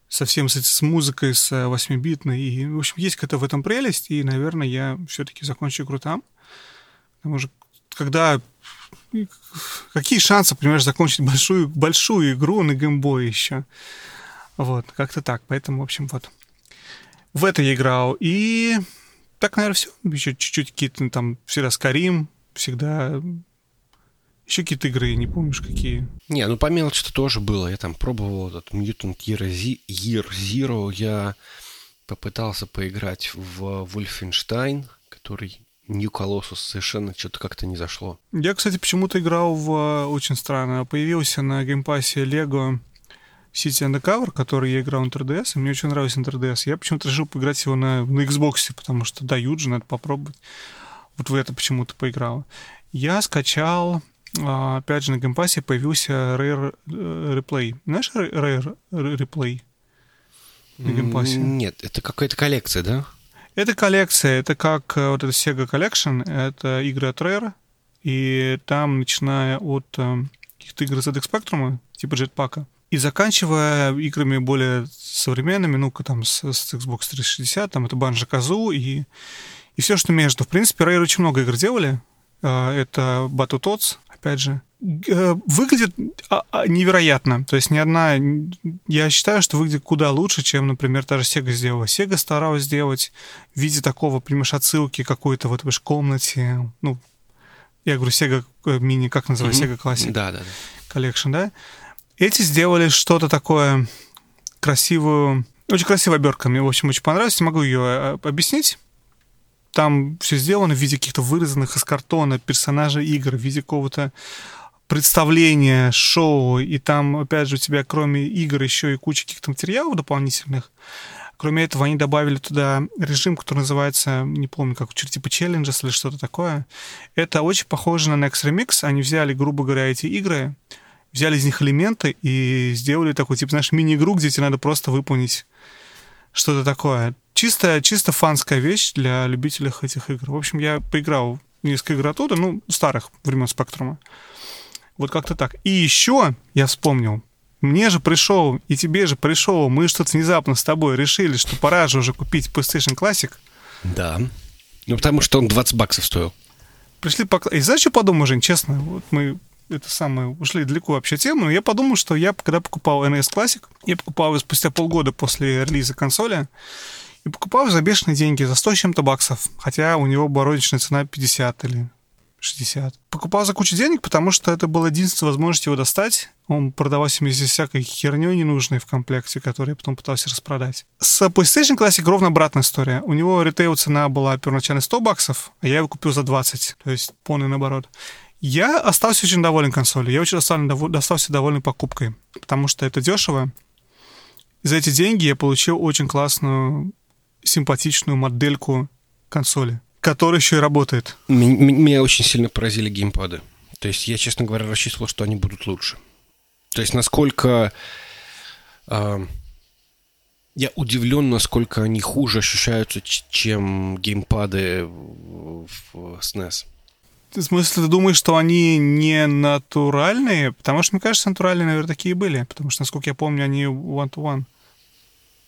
совсем с, с музыкой, с 8-битной. И, в общем, есть какая-то в этом прелесть, и, наверное, я все-таки закончу игру там. Потому что когда какие шансы, понимаешь, закончить большую, большую игру на геймбое еще. Вот, как-то так. Поэтому, в общем, вот. В это я играл. И так, наверное, все. Еще чуть-чуть какие-то там всегда Скарим, всегда еще какие-то игры, не помнишь, какие? Не, ну по мелочи-то тоже было. Я там пробовал этот Mutant Year, Year Zero. Я попытался поиграть в Wolfenstein, который New Colossus совершенно что-то как-то не зашло. Я, кстати, почему-то играл в... Очень странно. Появился на Game Pass е Lego City Undercover, который я играл на 3DS, и мне очень нравился на 3DS. Я почему-то решил поиграть его на, на Xbox, потому что дают же, надо попробовать. Вот в это почему-то поиграл. Я скачал, опять же, на Game Pass е появился Rare Replay. Знаешь Rare Replay? На Game Pass е? Нет, это какая-то коллекция, да? Это коллекция, это как вот это Sega Collection, это игры от Rare, и там, начиная от каких-то игр ZX Spectrum, типа Jetpack, и заканчивая играми более современными, ну-ка там с, с Xbox 360, там это Banjo Kazoo и, и все, что между. В принципе, Rare очень много игр делали. Это Battletoads, опять же. Выглядит а, невероятно. То есть ни одна... Я считаю, что выглядит куда лучше, чем, например, та же Sega сделала. Sega старалась сделать в виде такого, понимаешь, отсылки какой-то вот в комнате. Ну, я говорю, Sega мини, как называется, mm-hmm. Sega Classic да, да, да. Collection, да? Эти сделали что-то такое красивую... Очень красивая обертка. Мне, в общем, очень понравилось. Не могу ее объяснить. Там все сделано в виде каких-то вырезанных из картона персонажей игр, в виде какого-то представления, шоу, и там, опять же, у тебя кроме игр еще и куча каких-то материалов дополнительных. Кроме этого, они добавили туда режим, который называется, не помню, как типа Challenges или что-то такое. Это очень похоже на Next Remix. Они взяли, грубо говоря, эти игры, взяли из них элементы и сделали такой, типа, знаешь, мини-игру, где тебе надо просто выполнить что-то такое. Чисто, чисто фанская вещь для любителей этих игр. В общем, я поиграл в несколько игр оттуда, ну, старых времен Спектрума. Вот как-то так. И еще я вспомнил, мне же пришел, и тебе же пришел, мы что-то внезапно с тобой решили, что пора же уже купить PlayStation Classic. Да. Ну, потому что он 20 баксов стоил. Пришли по... И знаешь, что подумал, Жень, честно? Вот мы это самое, ушли далеко вообще тему, но я подумал, что я, когда покупал NES Classic, я покупал его спустя полгода после релиза консоли, И покупал за бешеные деньги, за 100 с чем-то баксов. Хотя у него была цена 50 или 60. Покупал за кучу денег, потому что это была единственная возможность его достать. Он продавался вместе с всякой херней ненужной в комплекте, которую я потом пытался распродать. С PlayStation Classic ровно обратная история. У него ритейл цена была первоначально 100 баксов, а я его купил за 20. То есть полный наоборот. Я остался очень доволен консолью. Я очень остался, доволен покупкой, потому что это дешево. За эти деньги я получил очень классную, симпатичную модельку консоли который еще и работает. Меня очень сильно поразили геймпады. То есть я, честно говоря, рассчитывал, что они будут лучше. То есть насколько... Э, я удивлен, насколько они хуже ощущаются, чем геймпады в SNES. В смысле, ты думаешь, что они не натуральные? Потому что, мне кажется, натуральные, наверное, такие были. Потому что, насколько я помню, они one-to-one. -one.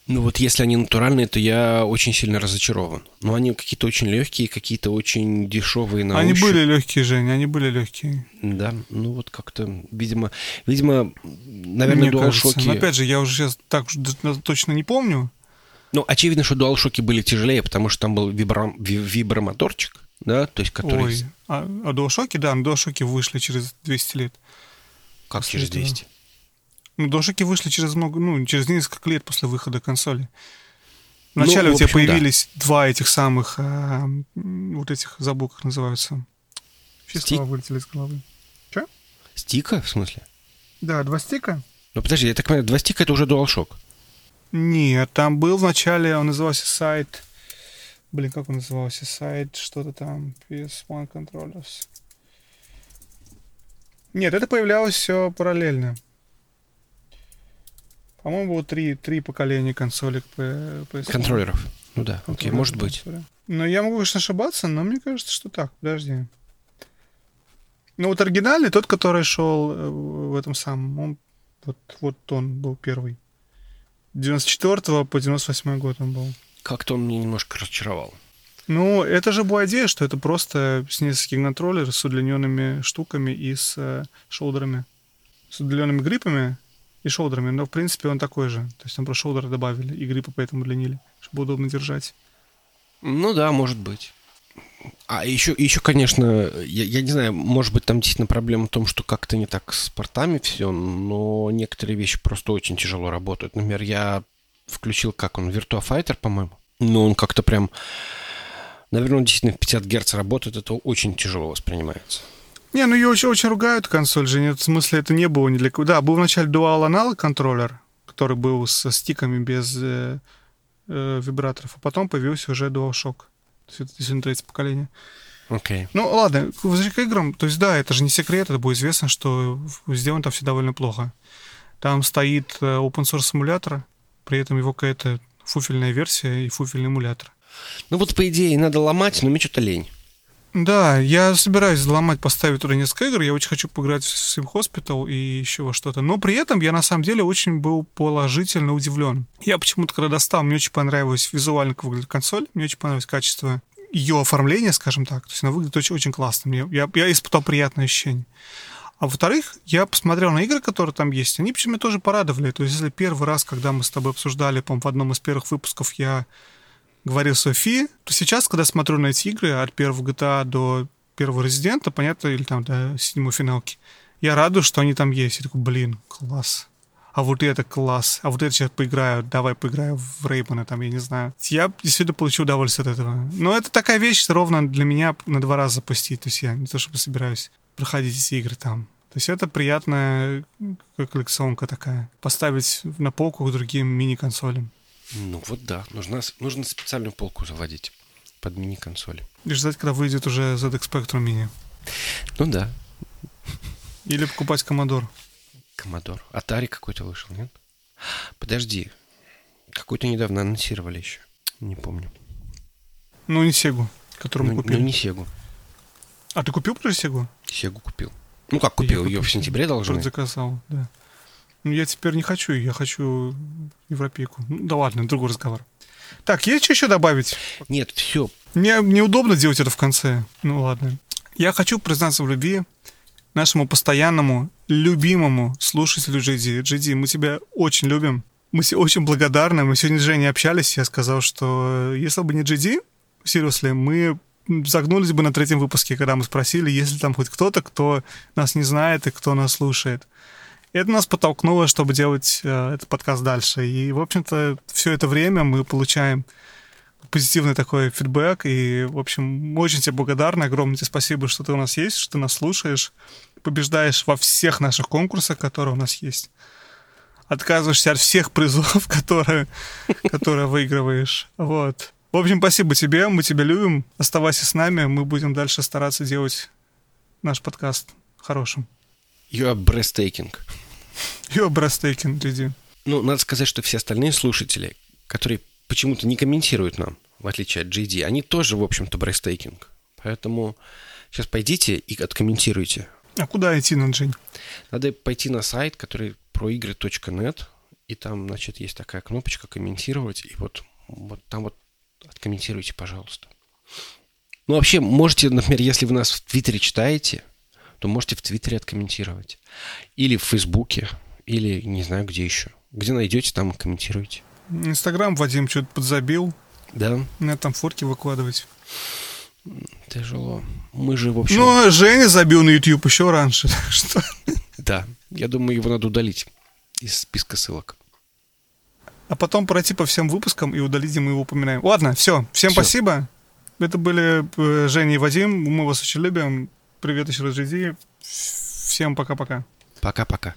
Ну вот если они натуральные, то я очень сильно разочарован. Но они какие-то очень легкие, какие-то очень дешевые на Они ощупь. были легкие, Женя, они были легкие. Да, ну вот как-то, видимо, видимо, наверное, Мне кажется. Но опять же, я уже сейчас так точно не помню. Ну, очевидно, что DualShock были тяжелее, потому что там был вибро... вибромоторчик, да, то есть который... Ой, а, а DualShock, да, на DualShock вышли через 200 лет. Как через 200? Ну, дошики вышли через много, ну, через несколько лет после выхода консоли. Вначале ну, у тебя появились да. два этих самых, а, вот этих, забыл, как называются. Все Стик? слова вылетели из головы. Че? Стика, в смысле? Да, два стика. Ну, подожди, я так понимаю, два стика — это уже DualShock. Нет, там был вначале, он назывался сайт... Блин, как он назывался? Сайт, что-то там, PS1 Controllers. Нет, это появлялось все параллельно. По-моему, было три, три поколения консолек PS. Контроллеров. Ну да, окей, может быть. Но я могу, конечно, ошибаться, но мне кажется, что так. Подожди. Ну вот оригинальный, тот, который шел э, в этом самом, он, вот, вот он был первый. 94 по 98 год он был. Как-то он мне немножко разочаровал. Ну, это же была идея, что это просто с несколькими контроллерами с удлиненными штуками и с э, шоудерами. С удлиненными гриппами и шоудерами, но в принципе он такой же. То есть там просто шоудеры добавили, и гриппы поэтому удлинили, чтобы удобно держать. Ну да, может быть. А еще, еще конечно, я, я не знаю, может быть, там действительно проблема в том, что как-то не так с портами все, но некоторые вещи просто очень тяжело работают. Например, я включил, как он, Virtua Fighter, по-моему. Но он как-то прям... Наверное, он действительно в 50 Гц работает, это очень тяжело воспринимается. Не, ну ее очень, очень ругают консоль же. Нет, в смысле, это не было ни для кого. Да, был вначале Dual Analog контроллер, который был со стиками без э, э, вибраторов, а потом появился уже DualShock. То есть это действительно третье поколение. Окей. Okay. Ну, ладно, возвращаясь к играм, то есть, да, это же не секрет, это будет известно, что сделано там все довольно плохо. Там стоит э, open source эмулятор, при этом его какая-то фуфельная версия и фуфельный эмулятор. Ну вот, по идее, надо ломать, но мне что-то лень. Да, я собираюсь взломать, поставить туда несколько игр. Я очень хочу поиграть в Sim Hospital и еще во что-то. Но при этом я на самом деле очень был положительно удивлен. Я почему-то, когда достал, мне очень понравилась визуально, как выглядит консоль. Мне очень понравилось качество ее оформления, скажем так. То есть она выглядит очень, очень классно. Мне, я, я испытал приятное ощущение. А во-вторых, я посмотрел на игры, которые там есть. Они почему-то тоже порадовали. То есть если первый раз, когда мы с тобой обсуждали, по в одном из первых выпусков, я говорил Софии, то сейчас, когда смотрю на эти игры, от первого GTA до первого Резидента, понятно, или там до седьмой финалки, я радуюсь, что они там есть. Я такой, блин, класс. А вот это класс. А вот это сейчас поиграю. Давай поиграю в Реймона, там, я не знаю. Я действительно получу удовольствие от этого. Но это такая вещь, ровно для меня на два раза запустить. То есть я не то чтобы собираюсь проходить эти игры там. То есть это приятная коллекционка такая. Поставить на полку к другим мини-консолям. Ну вот да, нужно, нужно специальную полку заводить под мини-консоли. И ждать, когда выйдет уже ZX Spectrum Mini. Ну да. Или покупать Commodore. Commodore. Atari какой-то вышел, нет? Подожди. Какой-то недавно анонсировали еще. Не помню. Ну, не Сегу, которую ну, мы купили. Ну, не Сегу. А ты купил уже Сегу? Сегу купил. Ну, как купил? Ее в сентябре должны. заказал, да. Ну, я теперь не хочу, я хочу европейку. Ну, да ладно, другой разговор. Так, есть что еще добавить? Нет, все. Мне неудобно делать это в конце. Ну ладно. Я хочу признаться в любви нашему постоянному, любимому слушателю GD. GD, мы тебя очень любим. Мы очень благодарны. Мы сегодня с Женей общались. Я сказал, что если бы не GD, seriously, мы загнулись бы на третьем выпуске, когда мы спросили, есть ли там хоть кто-то, кто нас не знает и кто нас слушает. Это нас подтолкнуло, чтобы делать э, этот подкаст дальше. И, в общем-то, все это время мы получаем позитивный такой фидбэк. И, в общем, очень тебе благодарны. Огромное тебе спасибо, что ты у нас есть, что ты нас слушаешь, побеждаешь во всех наших конкурсах, которые у нас есть. Отказываешься от всех призов, которые, которые выигрываешь. Вот. В общем, спасибо тебе, мы тебя любим. Оставайся с нами, мы будем дальше стараться делать наш подкаст хорошим. You are breathtaking. You are breathtaking, Диди. Ну, надо сказать, что все остальные слушатели, которые почему-то не комментируют нам, в отличие от GD, они тоже, в общем-то, breathtaking. Поэтому сейчас пойдите и откомментируйте. А куда идти, Наджинь? Надо пойти на сайт, который проигры.нет, и там, значит, есть такая кнопочка «Комментировать», и вот, вот там вот Откомментируйте, пожалуйста. Ну, вообще, можете, например, если вы нас в Твиттере читаете, то можете в Твиттере откомментировать. Или в Фейсбуке, или не знаю, где еще. Где найдете, там комментируйте. Инстаграм Вадим что-то подзабил. Да. Надо там фотки выкладывать. Тяжело. Мы же, в общем... Ну, Женя забил на YouTube еще раньше. Что? Да. Я думаю, его надо удалить из списка ссылок а потом пройти по всем выпускам и удалить, где мы его упоминаем. Ладно, все. Всем все. спасибо. Это были э, Женя и Вадим. Мы вас очень любим. Привет еще раз. Всем пока-пока. Пока-пока.